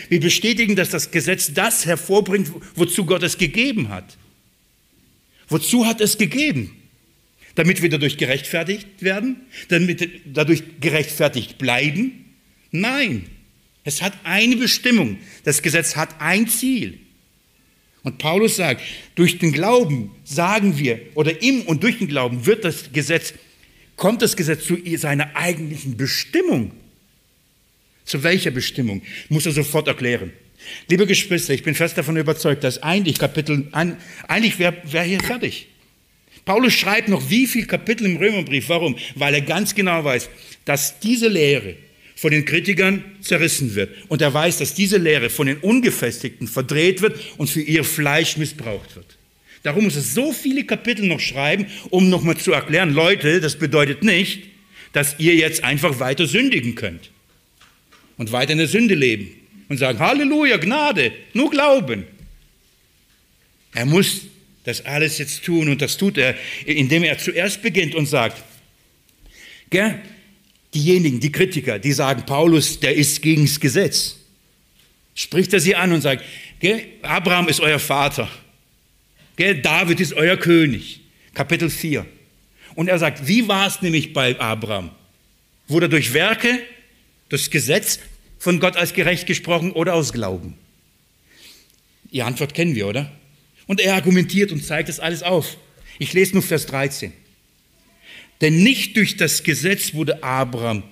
Wir bestätigen, dass das Gesetz das hervorbringt, wozu Gott es gegeben hat. Wozu hat es gegeben? Damit wir dadurch gerechtfertigt werden? Damit wir dadurch gerechtfertigt bleiben? Nein, es hat eine Bestimmung. Das Gesetz hat ein Ziel. Und Paulus sagt, durch den Glauben sagen wir, oder im und durch den Glauben wird das Gesetz, kommt das Gesetz zu seiner eigentlichen Bestimmung. Zu welcher Bestimmung? Muss er sofort erklären. Liebe Geschwister, ich bin fest davon überzeugt, dass eigentlich Kapitel, eigentlich wäre wär hier fertig. Paulus schreibt noch wie viele Kapitel im Römerbrief. Warum? Weil er ganz genau weiß, dass diese Lehre, von den Kritikern zerrissen wird. Und er weiß, dass diese Lehre von den Ungefestigten verdreht wird und für ihr Fleisch missbraucht wird. Darum muss es so viele Kapitel noch schreiben, um nochmal zu erklären, Leute, das bedeutet nicht, dass ihr jetzt einfach weiter sündigen könnt und weiter in der Sünde leben und sagen, Halleluja, Gnade, nur Glauben. Er muss das alles jetzt tun und das tut er, indem er zuerst beginnt und sagt, gell, diejenigen, die Kritiker, die sagen, Paulus, der ist gegen das Gesetz, spricht er sie an und sagt, gell, Abraham ist euer Vater, gell, David ist euer König. Kapitel 4. Und er sagt, wie war es nämlich bei Abraham? Wurde er durch Werke, das Gesetz von Gott als gerecht gesprochen oder aus Glauben? Die Antwort kennen wir, oder? Und er argumentiert und zeigt das alles auf. Ich lese nur Vers 13. Denn nicht durch das Gesetz wurde Abraham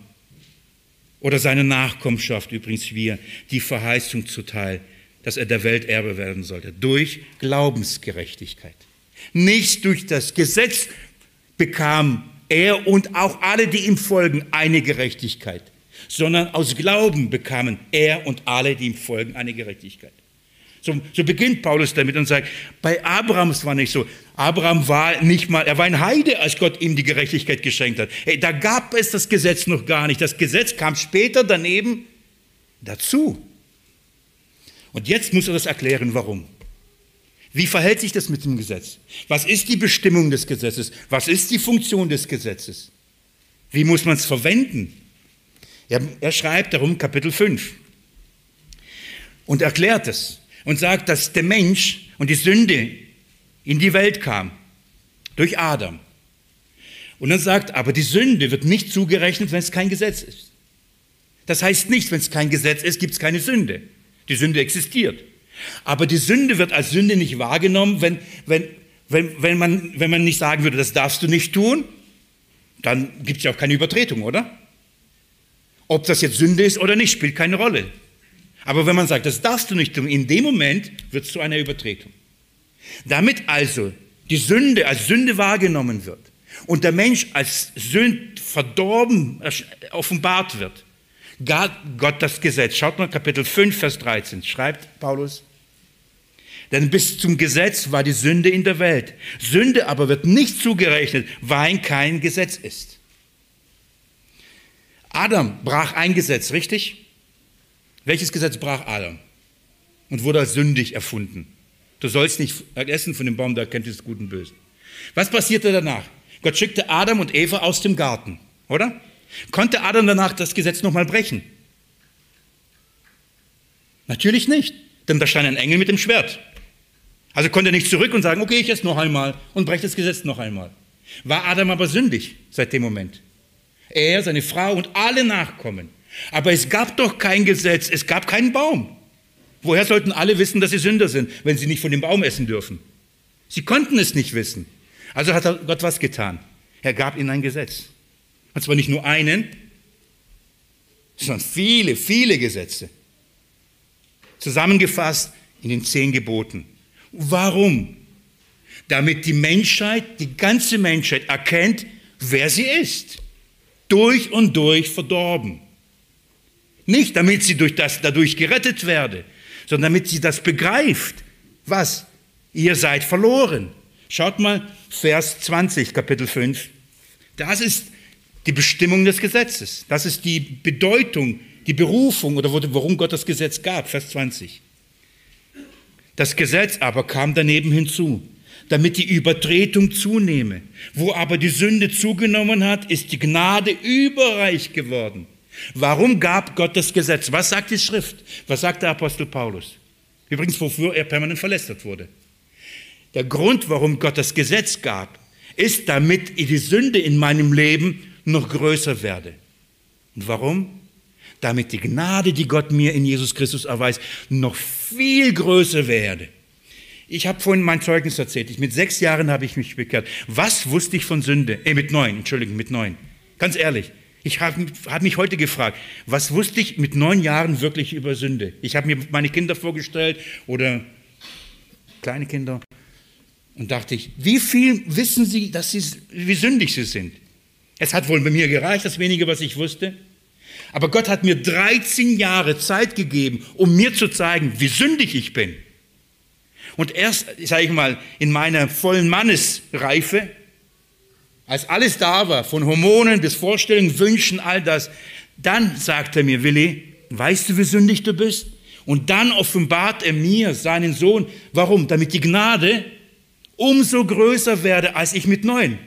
oder seine Nachkommenschaft, übrigens wir, die Verheißung zuteil, dass er der Welt Erbe werden sollte. Durch Glaubensgerechtigkeit. Nicht durch das Gesetz bekam er und auch alle, die ihm folgen, eine Gerechtigkeit, sondern aus Glauben bekamen er und alle, die ihm folgen, eine Gerechtigkeit. So, so, beginnt Paulus damit und sagt, bei Abraham war nicht so. Abraham war nicht mal, er war ein Heide, als Gott ihm die Gerechtigkeit geschenkt hat. Hey, da gab es das Gesetz noch gar nicht. Das Gesetz kam später daneben dazu. Und jetzt muss er das erklären, warum. Wie verhält sich das mit dem Gesetz? Was ist die Bestimmung des Gesetzes? Was ist die Funktion des Gesetzes? Wie muss man es verwenden? Er, er schreibt darum Kapitel 5 und erklärt es und sagt, dass der Mensch und die Sünde in die Welt kam durch Adam. Und dann sagt, aber die Sünde wird nicht zugerechnet, wenn es kein Gesetz ist. Das heißt nicht, wenn es kein Gesetz ist, gibt es keine Sünde. Die Sünde existiert. Aber die Sünde wird als Sünde nicht wahrgenommen, wenn, wenn, wenn, wenn, man, wenn man nicht sagen würde, das darfst du nicht tun, dann gibt es ja auch keine Übertretung, oder? Ob das jetzt Sünde ist oder nicht, spielt keine Rolle. Aber wenn man sagt, das darfst du nicht tun, in dem Moment wird es zu einer Übertretung. Damit also die Sünde als Sünde wahrgenommen wird und der Mensch als Sünd verdorben offenbart wird, gab Gott das Gesetz. Schaut mal Kapitel 5, Vers 13, schreibt Paulus. Denn bis zum Gesetz war die Sünde in der Welt. Sünde aber wird nicht zugerechnet, weil kein Gesetz ist. Adam brach ein Gesetz, richtig? Welches Gesetz brach Adam? Und wurde als sündig erfunden. Du sollst nicht essen von dem Baum der Erkenntnis des Guten und Bösen. Was passierte danach? Gott schickte Adam und Eva aus dem Garten, oder? Konnte Adam danach das Gesetz nochmal brechen? Natürlich nicht, denn da stand ein Engel mit dem Schwert. Also konnte er nicht zurück und sagen, okay, ich esse noch einmal und breche das Gesetz noch einmal. War Adam aber sündig seit dem Moment. Er, seine Frau und alle Nachkommen. Aber es gab doch kein Gesetz, es gab keinen Baum. Woher sollten alle wissen, dass sie Sünder sind, wenn sie nicht von dem Baum essen dürfen? Sie konnten es nicht wissen. Also hat Gott was getan. Er gab ihnen ein Gesetz. Und zwar nicht nur einen, sondern viele, viele Gesetze. Zusammengefasst in den zehn Geboten. Warum? Damit die Menschheit, die ganze Menschheit erkennt, wer sie ist. Durch und durch verdorben. Nicht damit sie durch das, dadurch gerettet werde, sondern damit sie das begreift. Was? Ihr seid verloren. Schaut mal, Vers 20, Kapitel 5. Das ist die Bestimmung des Gesetzes. Das ist die Bedeutung, die Berufung oder warum Gott das Gesetz gab. Vers 20. Das Gesetz aber kam daneben hinzu, damit die Übertretung zunehme. Wo aber die Sünde zugenommen hat, ist die Gnade überreich geworden. Warum gab Gott das Gesetz? Was sagt die Schrift? Was sagt der Apostel Paulus? Übrigens, wofür er permanent verlästert wurde. Der Grund, warum Gott das Gesetz gab, ist, damit die Sünde in meinem Leben noch größer werde. Und warum? Damit die Gnade, die Gott mir in Jesus Christus erweist, noch viel größer werde. Ich habe vorhin mein Zeugnis erzählt. Ich, mit sechs Jahren habe ich mich bekehrt. Was wusste ich von Sünde? Eh, mit neun, Entschuldigung, mit neun. Ganz ehrlich. Ich habe hab mich heute gefragt, was wusste ich mit neun Jahren wirklich über Sünde? Ich habe mir meine Kinder vorgestellt oder kleine Kinder und dachte ich, wie viel wissen sie, dass sie, wie sündig sie sind? Es hat wohl bei mir gereicht, das wenige, was ich wusste. Aber Gott hat mir 13 Jahre Zeit gegeben, um mir zu zeigen, wie sündig ich bin. Und erst, sage ich mal, in meiner vollen Mannesreife, als alles da war, von Hormonen bis Vorstellungen, Wünschen, all das, dann sagt er mir, Willi, weißt du, wie sündig du bist? Und dann offenbart er mir, seinen Sohn, warum? Damit die Gnade umso größer werde als ich mit neun.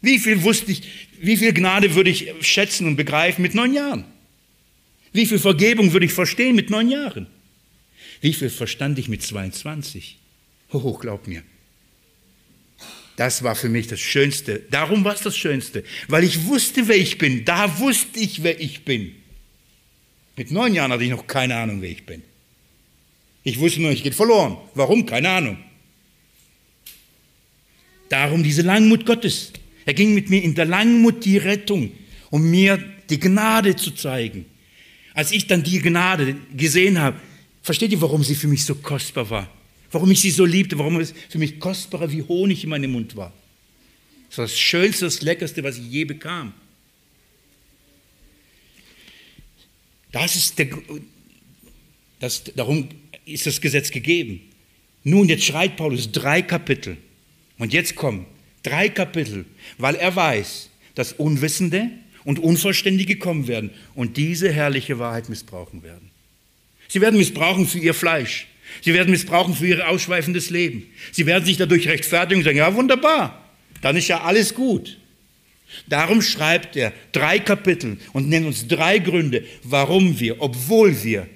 Wie viel wusste ich, wie viel Gnade würde ich schätzen und begreifen mit neun Jahren? Wie viel Vergebung würde ich verstehen mit neun Jahren? Wie viel verstand ich mit 22? Hoch, glaub mir. Das war für mich das Schönste. Darum war es das Schönste, weil ich wusste, wer ich bin. Da wusste ich, wer ich bin. Mit neun Jahren hatte ich noch keine Ahnung, wer ich bin. Ich wusste nur, ich gehe verloren. Warum? Keine Ahnung. Darum diese Langmut Gottes. Er ging mit mir in der Langmut die Rettung, um mir die Gnade zu zeigen. Als ich dann die Gnade gesehen habe, versteht ihr, warum sie für mich so kostbar war? Warum ich sie so liebte, warum es für mich kostbarer wie Honig in meinem Mund war. Das war das Schönste, das Leckerste, was ich je bekam. Das ist der, das, darum ist das Gesetz gegeben. Nun, jetzt schreit Paulus drei Kapitel. Und jetzt kommen drei Kapitel, weil er weiß, dass Unwissende und Unvollständige kommen werden und diese herrliche Wahrheit missbrauchen werden. Sie werden missbrauchen für ihr Fleisch. Sie werden missbrauchen für ihr ausschweifendes Leben. Sie werden sich dadurch rechtfertigen und sagen, ja wunderbar, dann ist ja alles gut. Darum schreibt er drei Kapitel und nennt uns drei Gründe, warum wir, obwohl wir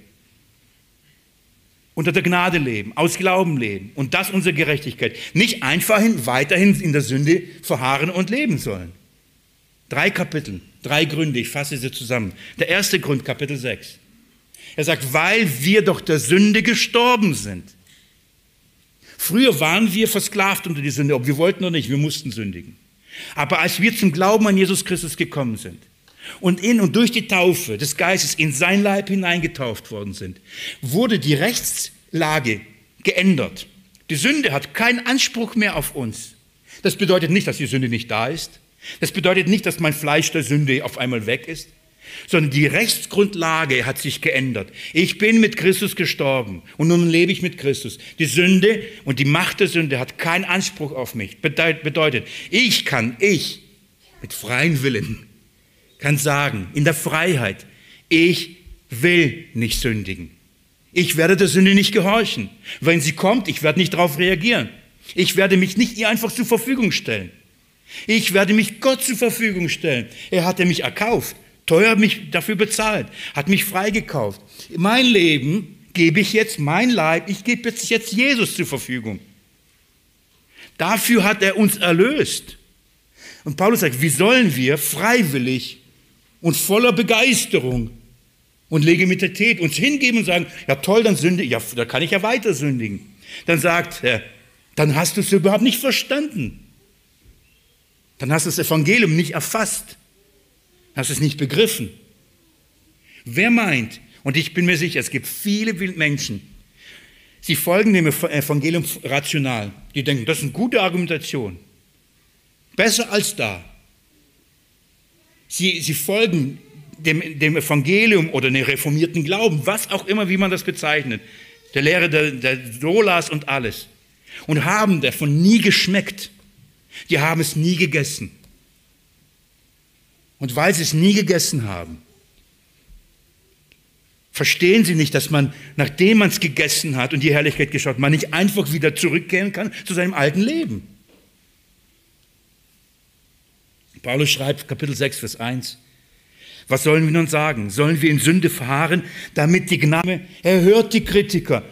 unter der Gnade leben, aus Glauben leben und das unsere Gerechtigkeit, nicht einfach weiterhin in der Sünde verharren und leben sollen. Drei Kapitel, drei Gründe, ich fasse sie zusammen. Der erste Grund, Kapitel 6. Er sagt, weil wir doch der Sünde gestorben sind. Früher waren wir versklavt unter die Sünde, ob wir wollten oder nicht, wir mussten sündigen. Aber als wir zum Glauben an Jesus Christus gekommen sind und in und durch die Taufe des Geistes in sein Leib hineingetauft worden sind, wurde die Rechtslage geändert. Die Sünde hat keinen Anspruch mehr auf uns. Das bedeutet nicht, dass die Sünde nicht da ist. Das bedeutet nicht, dass mein Fleisch der Sünde auf einmal weg ist. Sondern die Rechtsgrundlage hat sich geändert. Ich bin mit Christus gestorben und nun lebe ich mit Christus. Die Sünde und die Macht der Sünde hat keinen Anspruch auf mich. Bedeutet, ich kann, ich mit freiem Willen, kann sagen, in der Freiheit, ich will nicht sündigen. Ich werde der Sünde nicht gehorchen. Wenn sie kommt, ich werde nicht darauf reagieren. Ich werde mich nicht ihr einfach zur Verfügung stellen. Ich werde mich Gott zur Verfügung stellen. Er hat mich erkauft, teuer mich dafür bezahlt, hat mich freigekauft. Mein Leben gebe ich jetzt, mein Leib, ich gebe jetzt, jetzt Jesus zur Verfügung. Dafür hat er uns erlöst. Und Paulus sagt, wie sollen wir freiwillig und voller Begeisterung und Legitimität uns hingeben und sagen, ja toll, dann sünde, ja, da kann ich ja weiter sündigen. Dann sagt er, dann hast du es überhaupt nicht verstanden. Dann hast du das Evangelium nicht erfasst. Hast es nicht begriffen. Wer meint, und ich bin mir sicher, es gibt viele Menschen, sie folgen dem Evangelium rational. Die denken, das ist eine gute Argumentation. Besser als da. Sie, sie folgen dem, dem Evangelium oder dem reformierten Glauben, was auch immer, wie man das bezeichnet, der Lehre der, der Solas und alles, und haben davon nie geschmeckt. Die haben es nie gegessen. Und weil sie es nie gegessen haben, verstehen sie nicht, dass man, nachdem man es gegessen hat und die Herrlichkeit geschaut, man nicht einfach wieder zurückkehren kann zu seinem alten Leben. Paulus schreibt Kapitel 6, Vers 1. Was sollen wir nun sagen? Sollen wir in Sünde fahren, damit die Gnade, er hört die Kritiker.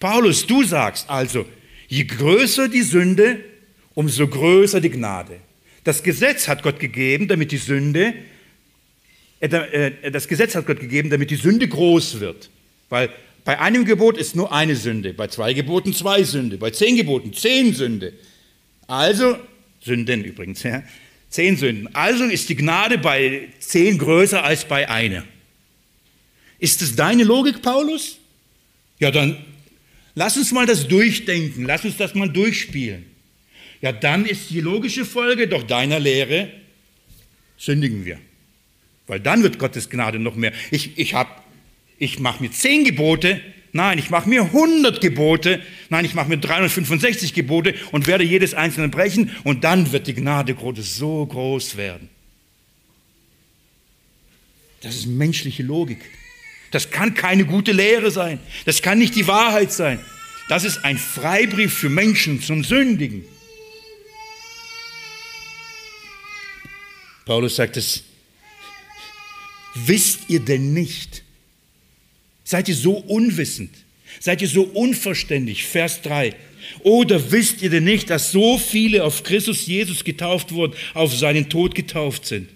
Paulus, du sagst also, je größer die Sünde, umso größer die Gnade. Das Gesetz hat Gott gegeben, damit die Sünde, äh, äh, das Gesetz hat Gott gegeben, damit die Sünde groß wird. Weil bei einem Gebot ist nur eine Sünde, bei zwei Geboten zwei Sünde, bei zehn Geboten zehn Sünde. Also, Sünden übrigens, ja, Zehn Sünden. Also ist die Gnade bei zehn größer als bei einer. Ist es deine Logik, Paulus? Ja, dann lass uns mal das durchdenken, lass uns das mal durchspielen. Ja, dann ist die logische Folge doch deiner Lehre, sündigen wir. Weil dann wird Gottes Gnade noch mehr. Ich, ich, ich mache mir zehn Gebote, Nein, ich mache mir 100 Gebote. Nein, ich mache mir 365 Gebote und werde jedes einzelne brechen und dann wird die Gnade Gottes so groß werden. Das ist menschliche Logik. Das kann keine gute Lehre sein. Das kann nicht die Wahrheit sein. Das ist ein Freibrief für Menschen zum Sündigen. Paulus sagt es, wisst ihr denn nicht, Seid ihr so unwissend? Seid ihr so unverständlich? Vers 3. Oder wisst ihr denn nicht, dass so viele auf Christus Jesus getauft wurden, auf seinen Tod getauft sind?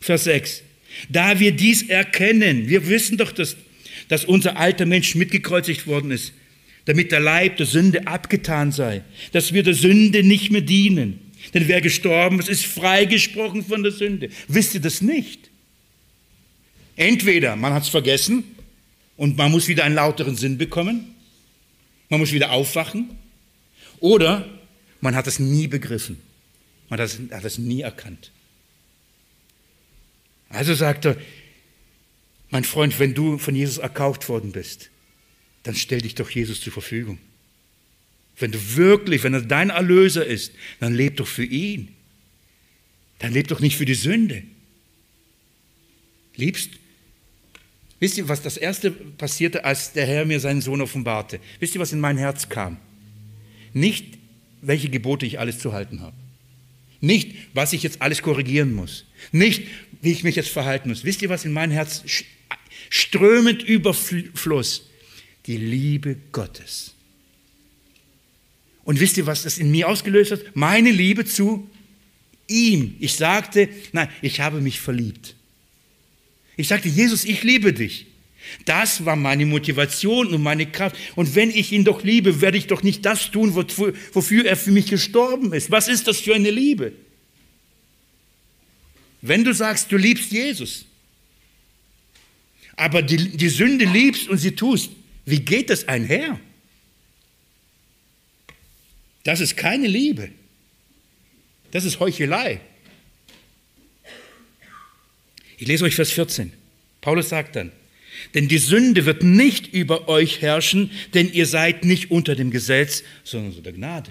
Vers 6. Da wir dies erkennen, wir wissen doch, dass, dass unser alter Mensch mitgekreuzigt worden ist, damit der Leib der Sünde abgetan sei, dass wir der Sünde nicht mehr dienen. Denn wer gestorben ist, ist freigesprochen von der Sünde. Wisst ihr das nicht? Entweder man hat es vergessen und man muss wieder einen lauteren Sinn bekommen, man muss wieder aufwachen oder man hat es nie begriffen, man hat es nie erkannt. Also sagt er, mein Freund, wenn du von Jesus erkauft worden bist, dann stell dich doch Jesus zur Verfügung. Wenn du wirklich, wenn er dein Erlöser ist, dann leb doch für ihn. Dann leb doch nicht für die Sünde. Liebst Wisst ihr, was das erste passierte, als der Herr mir seinen Sohn offenbarte? Wisst ihr, was in mein Herz kam? Nicht, welche Gebote ich alles zu halten habe. Nicht, was ich jetzt alles korrigieren muss. Nicht, wie ich mich jetzt verhalten muss. Wisst ihr, was in mein Herz strömend überfluss? Die Liebe Gottes. Und wisst ihr, was das in mir ausgelöst hat? Meine Liebe zu ihm. Ich sagte, nein, ich habe mich verliebt. Ich sagte, Jesus, ich liebe dich. Das war meine Motivation und meine Kraft. Und wenn ich ihn doch liebe, werde ich doch nicht das tun, wofür er für mich gestorben ist. Was ist das für eine Liebe? Wenn du sagst, du liebst Jesus, aber die, die Sünde liebst und sie tust, wie geht das einher? Das ist keine Liebe. Das ist Heuchelei. Ich lese euch Vers 14. Paulus sagt dann, denn die Sünde wird nicht über euch herrschen, denn ihr seid nicht unter dem Gesetz, sondern unter der Gnade.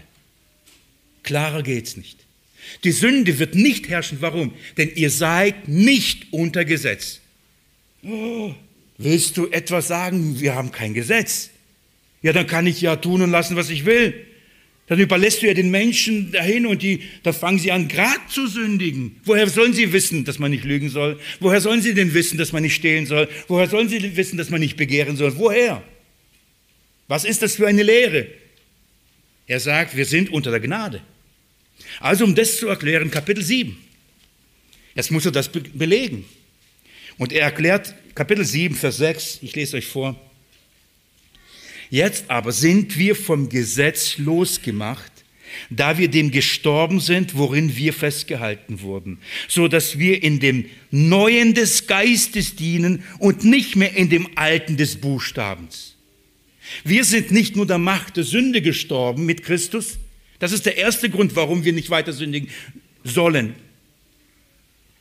Klarer geht's nicht. Die Sünde wird nicht herrschen. Warum? Denn ihr seid nicht unter Gesetz. Oh, willst du etwas sagen? Wir haben kein Gesetz. Ja, dann kann ich ja tun und lassen, was ich will. Dann überlässt du ja den Menschen dahin und die, da fangen sie an, grad zu sündigen. Woher sollen sie wissen, dass man nicht lügen soll? Woher sollen sie denn wissen, dass man nicht stehlen soll? Woher sollen sie denn wissen, dass man nicht begehren soll? Woher? Was ist das für eine Lehre? Er sagt, wir sind unter der Gnade. Also um das zu erklären, Kapitel 7. Jetzt muss er das belegen. Und er erklärt Kapitel 7, Vers 6, ich lese euch vor. Jetzt aber sind wir vom Gesetz losgemacht, da wir dem gestorben sind, worin wir festgehalten wurden, so dass wir in dem Neuen des Geistes dienen und nicht mehr in dem Alten des Buchstabens. Wir sind nicht nur der Macht der Sünde gestorben mit Christus, das ist der erste Grund, warum wir nicht weiter sündigen sollen.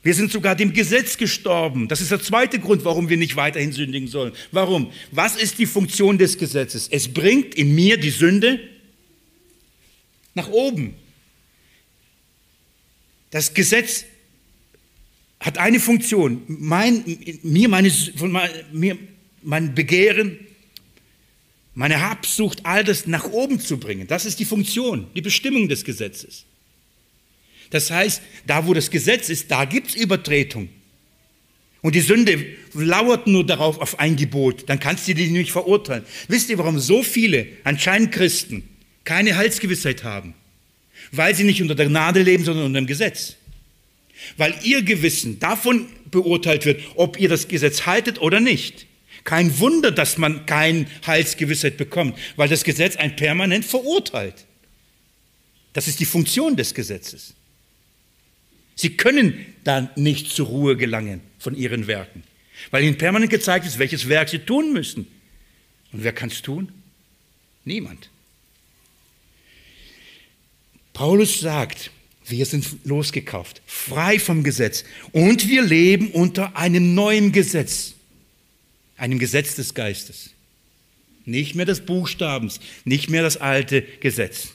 Wir sind sogar dem Gesetz gestorben. Das ist der zweite Grund, warum wir nicht weiterhin sündigen sollen. Warum? Was ist die Funktion des Gesetzes? Es bringt in mir die Sünde nach oben. Das Gesetz hat eine Funktion, mein, mir, meine, mir mein Begehren, meine Habsucht, all das nach oben zu bringen. Das ist die Funktion, die Bestimmung des Gesetzes. Das heißt, da wo das Gesetz ist, da gibt es Übertretung. Und die Sünde lauert nur darauf auf ein Gebot, dann kannst du die nicht verurteilen. Wisst ihr, warum so viele, anscheinend Christen, keine Heilsgewissheit haben? Weil sie nicht unter der Gnade leben, sondern unter dem Gesetz. Weil ihr Gewissen davon beurteilt wird, ob ihr das Gesetz haltet oder nicht. Kein Wunder, dass man keine Heilsgewissheit bekommt, weil das Gesetz ein permanent verurteilt. Das ist die Funktion des Gesetzes. Sie können dann nicht zur Ruhe gelangen von ihren Werken, weil ihnen permanent gezeigt ist, welches Werk sie tun müssen. Und wer kann es tun? Niemand. Paulus sagt, wir sind losgekauft, frei vom Gesetz und wir leben unter einem neuen Gesetz, einem Gesetz des Geistes. Nicht mehr des Buchstabens, nicht mehr das alte Gesetz.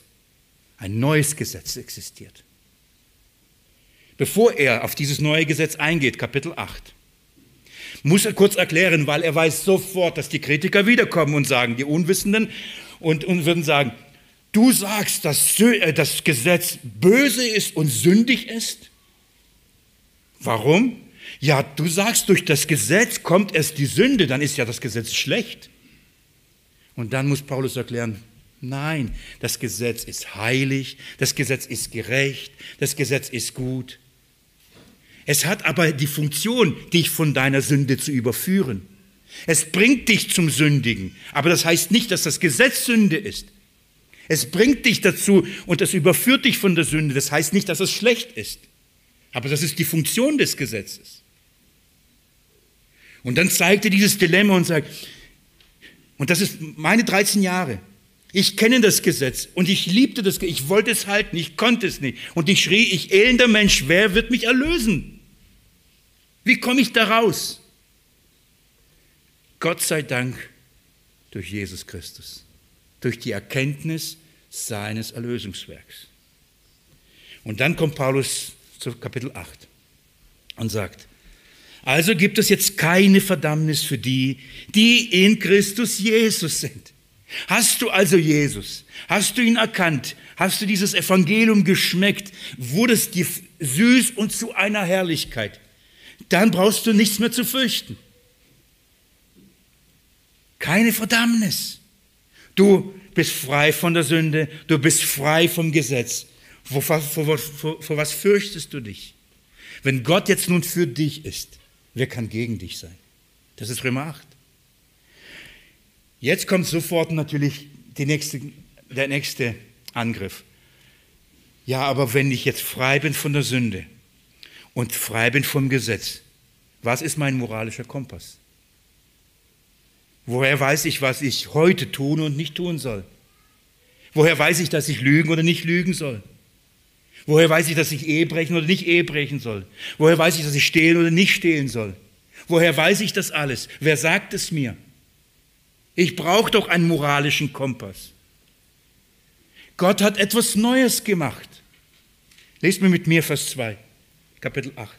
Ein neues Gesetz existiert bevor er auf dieses neue Gesetz eingeht, Kapitel 8. Muss er kurz erklären, weil er weiß sofort, dass die Kritiker wiederkommen und sagen, die Unwissenden, und, und würden sagen, du sagst, dass äh, das Gesetz böse ist und sündig ist? Warum? Ja, du sagst, durch das Gesetz kommt erst die Sünde, dann ist ja das Gesetz schlecht. Und dann muss Paulus erklären, nein, das Gesetz ist heilig, das Gesetz ist gerecht, das Gesetz ist gut. Es hat aber die Funktion, dich von deiner Sünde zu überführen. Es bringt dich zum Sündigen, aber das heißt nicht, dass das Gesetz Sünde ist. Es bringt dich dazu und es überführt dich von der Sünde. Das heißt nicht, dass es schlecht ist, aber das ist die Funktion des Gesetzes. Und dann zeigt er dieses Dilemma und sagt, und das ist meine 13 Jahre. Ich kenne das Gesetz und ich liebte das Gesetz. Ich wollte es halten, ich konnte es nicht. Und ich schrie, ich elender Mensch, wer wird mich erlösen? Wie komme ich da raus? Gott sei Dank durch Jesus Christus, durch die Erkenntnis seines Erlösungswerks. Und dann kommt Paulus zu Kapitel 8 und sagt, also gibt es jetzt keine Verdammnis für die, die in Christus Jesus sind. Hast du also Jesus? Hast du ihn erkannt? Hast du dieses Evangelium geschmeckt? Wurde es dir süß und zu einer Herrlichkeit? Dann brauchst du nichts mehr zu fürchten. Keine Verdammnis. Du bist frei von der Sünde, du bist frei vom Gesetz. Vor, vor, vor, vor was fürchtest du dich? Wenn Gott jetzt nun für dich ist, wer kann gegen dich sein? Das ist Römer 8. Jetzt kommt sofort natürlich nächste, der nächste Angriff. Ja, aber wenn ich jetzt frei bin von der Sünde und frei bin vom Gesetz, was ist mein moralischer Kompass? Woher weiß ich, was ich heute tun und nicht tun soll? Woher weiß ich, dass ich lügen oder nicht lügen soll? Woher weiß ich, dass ich Ehe brechen oder nicht Ehe brechen soll? Woher weiß ich, dass ich stehlen oder nicht stehlen soll? Woher weiß ich das alles? Wer sagt es mir? Ich brauche doch einen moralischen Kompass. Gott hat etwas Neues gemacht. Lest mir mit mir Vers 2, Kapitel 8.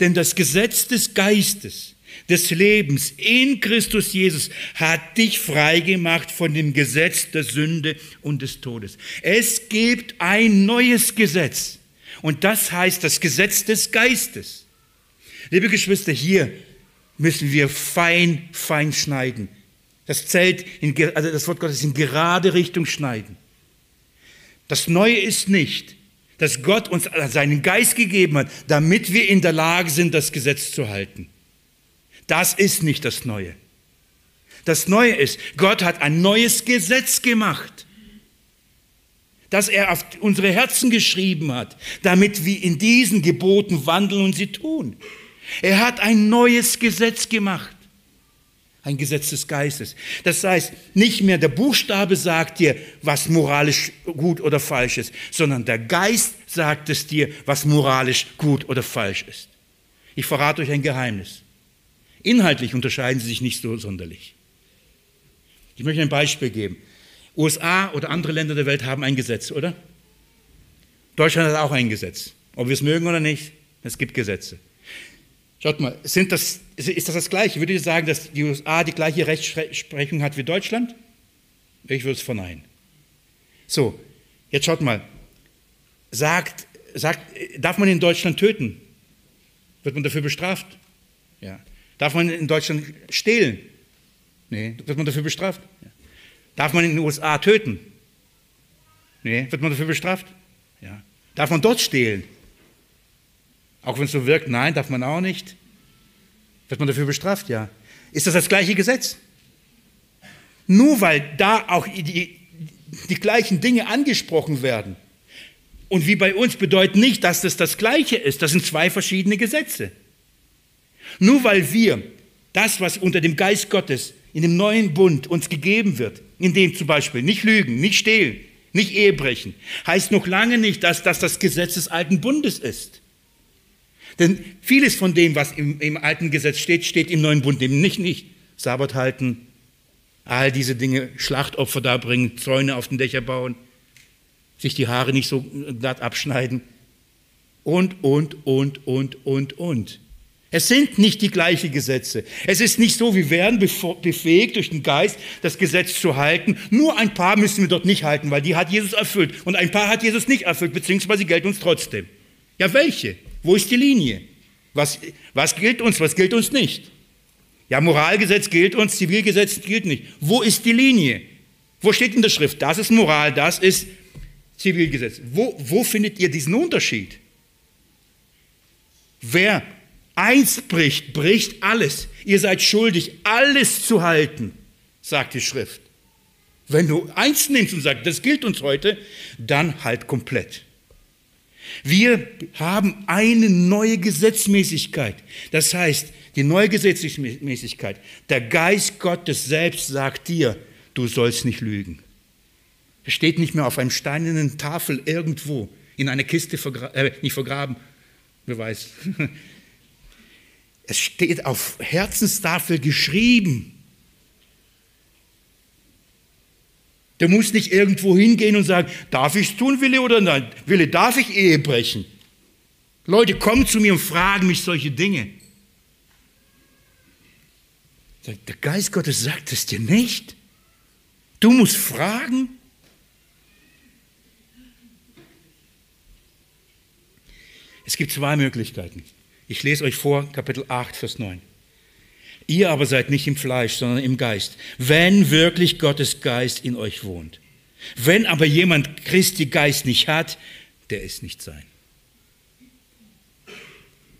Denn das Gesetz des Geistes, des Lebens in Christus Jesus hat dich freigemacht von dem Gesetz der Sünde und des Todes. Es gibt ein neues Gesetz und das heißt das Gesetz des Geistes. Liebe Geschwister, hier müssen wir fein, fein schneiden. Das Zelt, in, also das Wort Gottes in gerade Richtung schneiden. Das Neue ist nicht, dass Gott uns seinen Geist gegeben hat, damit wir in der Lage sind, das Gesetz zu halten. Das ist nicht das Neue. Das Neue ist, Gott hat ein neues Gesetz gemacht, das er auf unsere Herzen geschrieben hat, damit wir in diesen Geboten wandeln und sie tun. Er hat ein neues Gesetz gemacht. Ein Gesetz des Geistes. Das heißt, nicht mehr der Buchstabe sagt dir, was moralisch gut oder falsch ist, sondern der Geist sagt es dir, was moralisch gut oder falsch ist. Ich verrate euch ein Geheimnis. Inhaltlich unterscheiden sie sich nicht so sonderlich. Ich möchte ein Beispiel geben. USA oder andere Länder der Welt haben ein Gesetz, oder? Deutschland hat auch ein Gesetz. Ob wir es mögen oder nicht, es gibt Gesetze. Schaut mal, sind das, ist das das Gleiche? Würdet ihr sagen, dass die USA die gleiche Rechtsprechung hat wie Deutschland? Ich würde es verneinen. So, jetzt schaut mal. Sagt, sagt, darf man in Deutschland töten? Wird man dafür bestraft? Ja. Darf man in Deutschland stehlen? Nee, wird man dafür bestraft? Ja. Darf man in den USA töten? Nee, wird man dafür bestraft? Ja. Darf man dort stehlen? Auch wenn es so wirkt, nein, darf man auch nicht. Wird man dafür bestraft? Ja. Ist das das gleiche Gesetz? Nur weil da auch die, die gleichen Dinge angesprochen werden. Und wie bei uns bedeutet nicht, dass das das gleiche ist. Das sind zwei verschiedene Gesetze. Nur weil wir das, was unter dem Geist Gottes in dem neuen Bund uns gegeben wird, in dem zum Beispiel nicht lügen, nicht stehlen, nicht Ehe brechen, heißt noch lange nicht, dass das das Gesetz des alten Bundes ist. Denn vieles von dem, was im, im alten Gesetz steht, steht im neuen Bund eben nicht, nicht. Sabbat halten, all diese Dinge, Schlachtopfer darbringen, Zäune auf den Dächer bauen, sich die Haare nicht so glatt abschneiden und, und, und, und, und, und. Es sind nicht die gleichen Gesetze. Es ist nicht so, wir werden befähigt durch den Geist, das Gesetz zu halten. Nur ein paar müssen wir dort nicht halten, weil die hat Jesus erfüllt. Und ein paar hat Jesus nicht erfüllt, beziehungsweise gelten uns trotzdem. Ja, welche? Wo ist die Linie? Was, was gilt uns, was gilt uns nicht? Ja, Moralgesetz gilt uns, Zivilgesetz gilt nicht. Wo ist die Linie? Wo steht in der Schrift, das ist Moral, das ist Zivilgesetz? Wo, wo findet ihr diesen Unterschied? Wer Eins bricht, bricht alles. Ihr seid schuldig, alles zu halten, sagt die Schrift. Wenn du eins nimmst und sagst, das gilt uns heute, dann halt komplett. Wir haben eine neue Gesetzmäßigkeit. Das heißt, die neue Gesetzmäßigkeit, der Geist Gottes selbst sagt dir, du sollst nicht lügen. Es steht nicht mehr auf einem steinernen Tafel irgendwo in einer Kiste vergra äh, nicht vergraben, wer weiß, Es steht auf Herzenstafel geschrieben. Du musst nicht irgendwo hingehen und sagen, darf ich es tun, Wille oder nein? Wille, darf ich Ehe brechen? Leute kommen zu mir und fragen mich solche Dinge. Der Geist Gottes sagt es dir nicht. Du musst fragen. Es gibt zwei Möglichkeiten. Ich lese euch vor, Kapitel 8, Vers 9. Ihr aber seid nicht im Fleisch, sondern im Geist, wenn wirklich Gottes Geist in euch wohnt. Wenn aber jemand Christi Geist nicht hat, der ist nicht sein.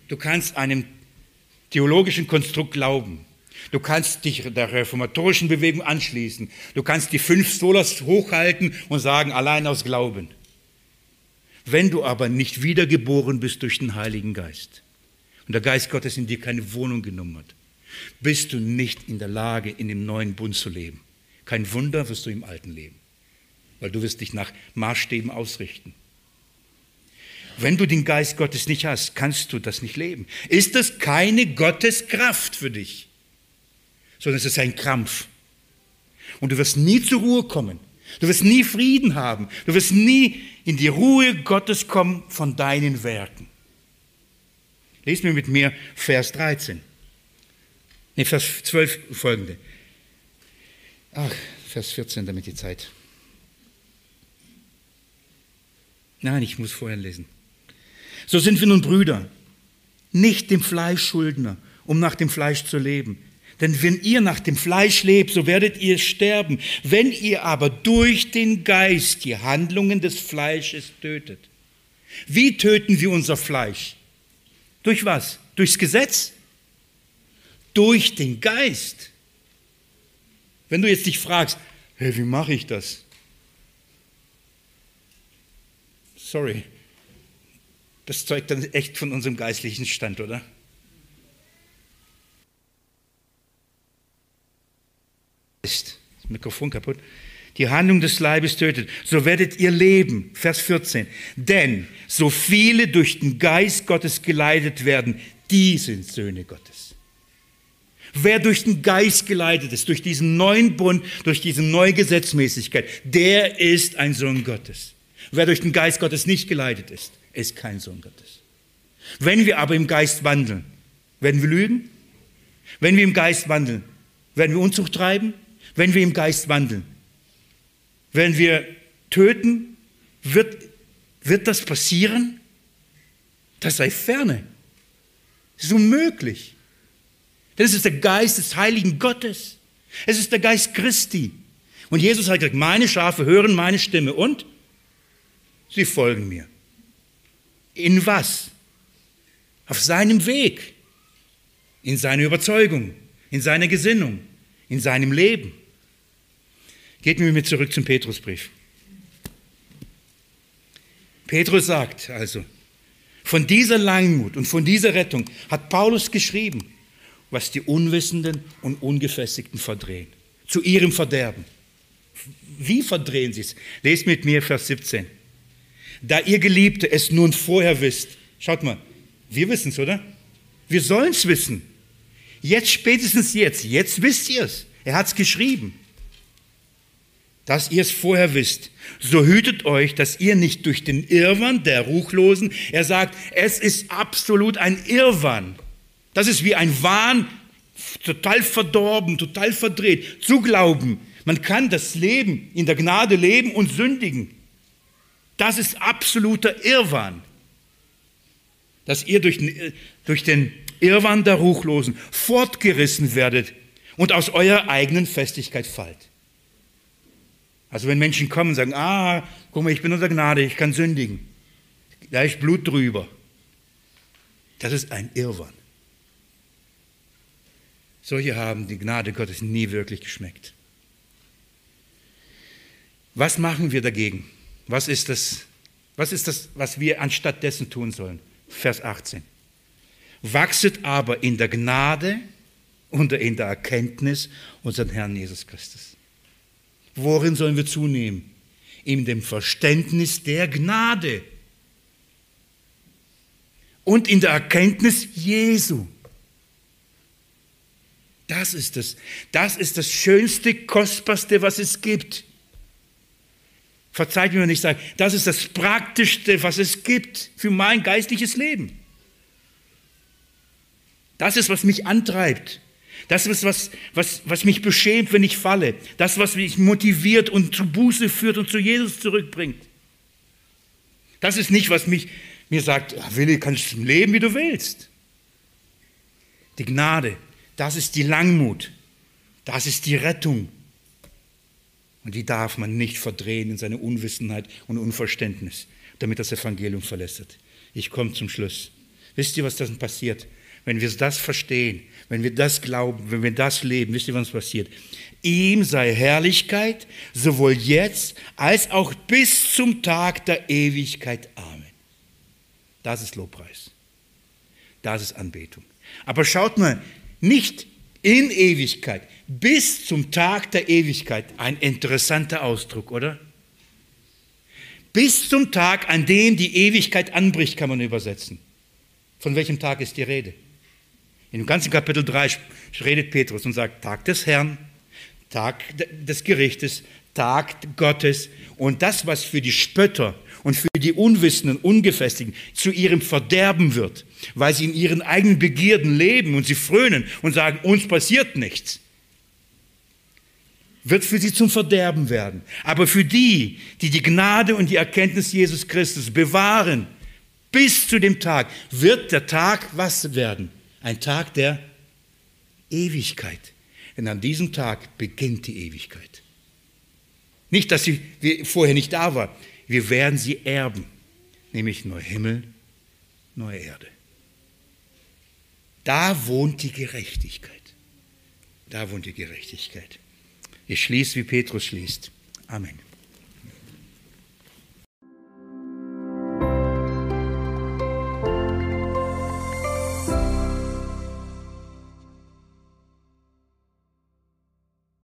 Du kannst einem theologischen Konstrukt glauben. Du kannst dich der reformatorischen Bewegung anschließen. Du kannst die fünf Solas hochhalten und sagen, allein aus Glauben. Wenn du aber nicht wiedergeboren bist durch den Heiligen Geist, und der Geist Gottes in dir keine Wohnung genommen hat, bist du nicht in der Lage, in dem neuen Bund zu leben. Kein Wunder wirst du im alten leben, weil du wirst dich nach Maßstäben ausrichten. Wenn du den Geist Gottes nicht hast, kannst du das nicht leben. Ist das keine Gotteskraft für dich, sondern es ist ein Krampf. Und du wirst nie zur Ruhe kommen. Du wirst nie Frieden haben. Du wirst nie in die Ruhe Gottes kommen von deinen Werken. Lesen wir mit mir Vers 13. Nee, Vers 12 folgende. Ach, Vers 14, damit die Zeit. Nein, ich muss vorher lesen. So sind wir nun Brüder, nicht dem Fleisch Schuldner, um nach dem Fleisch zu leben. Denn wenn ihr nach dem Fleisch lebt, so werdet ihr sterben. Wenn ihr aber durch den Geist die Handlungen des Fleisches tötet. Wie töten wir unser Fleisch? Durch was? Durchs Gesetz? Durch den Geist. Wenn du jetzt dich fragst, hey, wie mache ich das? Sorry, das zeugt dann echt von unserem geistlichen Stand, oder? Ist das Mikrofon kaputt? Die Handlung des Leibes tötet, so werdet ihr leben. Vers 14. Denn so viele durch den Geist Gottes geleitet werden, die sind Söhne Gottes. Wer durch den Geist geleitet ist, durch diesen neuen Bund, durch diese neue Gesetzmäßigkeit, der ist ein Sohn Gottes. Wer durch den Geist Gottes nicht geleitet ist, ist kein Sohn Gottes. Wenn wir aber im Geist wandeln, werden wir lügen? Wenn wir im Geist wandeln, werden wir Unzucht treiben? Wenn wir im Geist wandeln, wenn wir töten, wird, wird das passieren? Das sei ferne. Das ist unmöglich. Das ist der Geist des heiligen Gottes. Es ist der Geist Christi. Und Jesus hat gesagt, meine Schafe hören meine Stimme und sie folgen mir. In was? Auf seinem Weg, in seiner Überzeugung, in seiner Gesinnung, in seinem Leben. Geht mit mir zurück zum Petrusbrief. Petrus sagt also, von dieser Langmut und von dieser Rettung hat Paulus geschrieben, was die Unwissenden und Ungefestigten verdrehen. Zu ihrem Verderben. Wie verdrehen sie es? Lest mit mir Vers 17. Da ihr Geliebte es nun vorher wisst, schaut mal, wir wissen es, oder? Wir sollen es wissen. Jetzt, spätestens jetzt, jetzt wisst ihr es. Er hat es geschrieben dass ihr es vorher wisst. So hütet euch, dass ihr nicht durch den Irrwahn der Ruchlosen, er sagt, es ist absolut ein Irrwahn. Das ist wie ein Wahn, total verdorben, total verdreht, zu glauben. Man kann das Leben in der Gnade leben und sündigen. Das ist absoluter Irrwahn. Dass ihr durch den, durch den Irrwahn der Ruchlosen fortgerissen werdet und aus eurer eigenen Festigkeit fallt. Also wenn Menschen kommen und sagen, ah, guck mal, ich bin unter Gnade, ich kann sündigen. Da ist Blut drüber. Das ist ein Irrwahn. Solche haben die Gnade Gottes nie wirklich geschmeckt. Was machen wir dagegen? Was ist das, was, ist das, was wir anstatt dessen tun sollen? Vers 18. Wachset aber in der Gnade und in der Erkenntnis unseres Herrn Jesus Christus. Worin sollen wir zunehmen? In dem Verständnis der Gnade und in der Erkenntnis Jesu. Das ist es. Das ist das Schönste, Kostbarste, was es gibt. Verzeiht mir, wenn ich sage, das ist das Praktischste, was es gibt für mein geistliches Leben. Das ist, was mich antreibt. Das ist, was, was, was mich beschämt, wenn ich falle. Das, was mich motiviert und zu Buße führt und zu Jesus zurückbringt. Das ist nicht, was mich, mir sagt, Willi, kannst du leben, wie du willst. Die Gnade, das ist die Langmut. Das ist die Rettung. Und die darf man nicht verdrehen in seine Unwissenheit und Unverständnis, damit das Evangelium verlässert. Ich komme zum Schluss. Wisst ihr, was dann passiert? Wenn wir das verstehen, wenn wir das glauben, wenn wir das leben, wisst ihr, was passiert? Ihm sei Herrlichkeit, sowohl jetzt als auch bis zum Tag der Ewigkeit. Amen. Das ist Lobpreis. Das ist Anbetung. Aber schaut mal, nicht in Ewigkeit, bis zum Tag der Ewigkeit. Ein interessanter Ausdruck, oder? Bis zum Tag, an dem die Ewigkeit anbricht, kann man übersetzen. Von welchem Tag ist die Rede? In dem ganzen Kapitel 3 redet Petrus und sagt, Tag des Herrn, Tag des Gerichtes, Tag Gottes und das, was für die Spötter und für die Unwissenden, Ungefestigen zu ihrem Verderben wird, weil sie in ihren eigenen Begierden leben und sie frönen und sagen, uns passiert nichts wird für sie zum Verderben werden. Aber für die, die die Gnade und die Erkenntnis Jesus Christus bewahren, bis zu dem Tag, wird der Tag was werden? Ein Tag der Ewigkeit. Denn an diesem Tag beginnt die Ewigkeit. Nicht, dass sie vorher nicht da war. Wir werden sie erben, nämlich neuer Himmel, neue Erde. Da wohnt die Gerechtigkeit. Da wohnt die Gerechtigkeit. Ich schließe, wie Petrus schließt. Amen.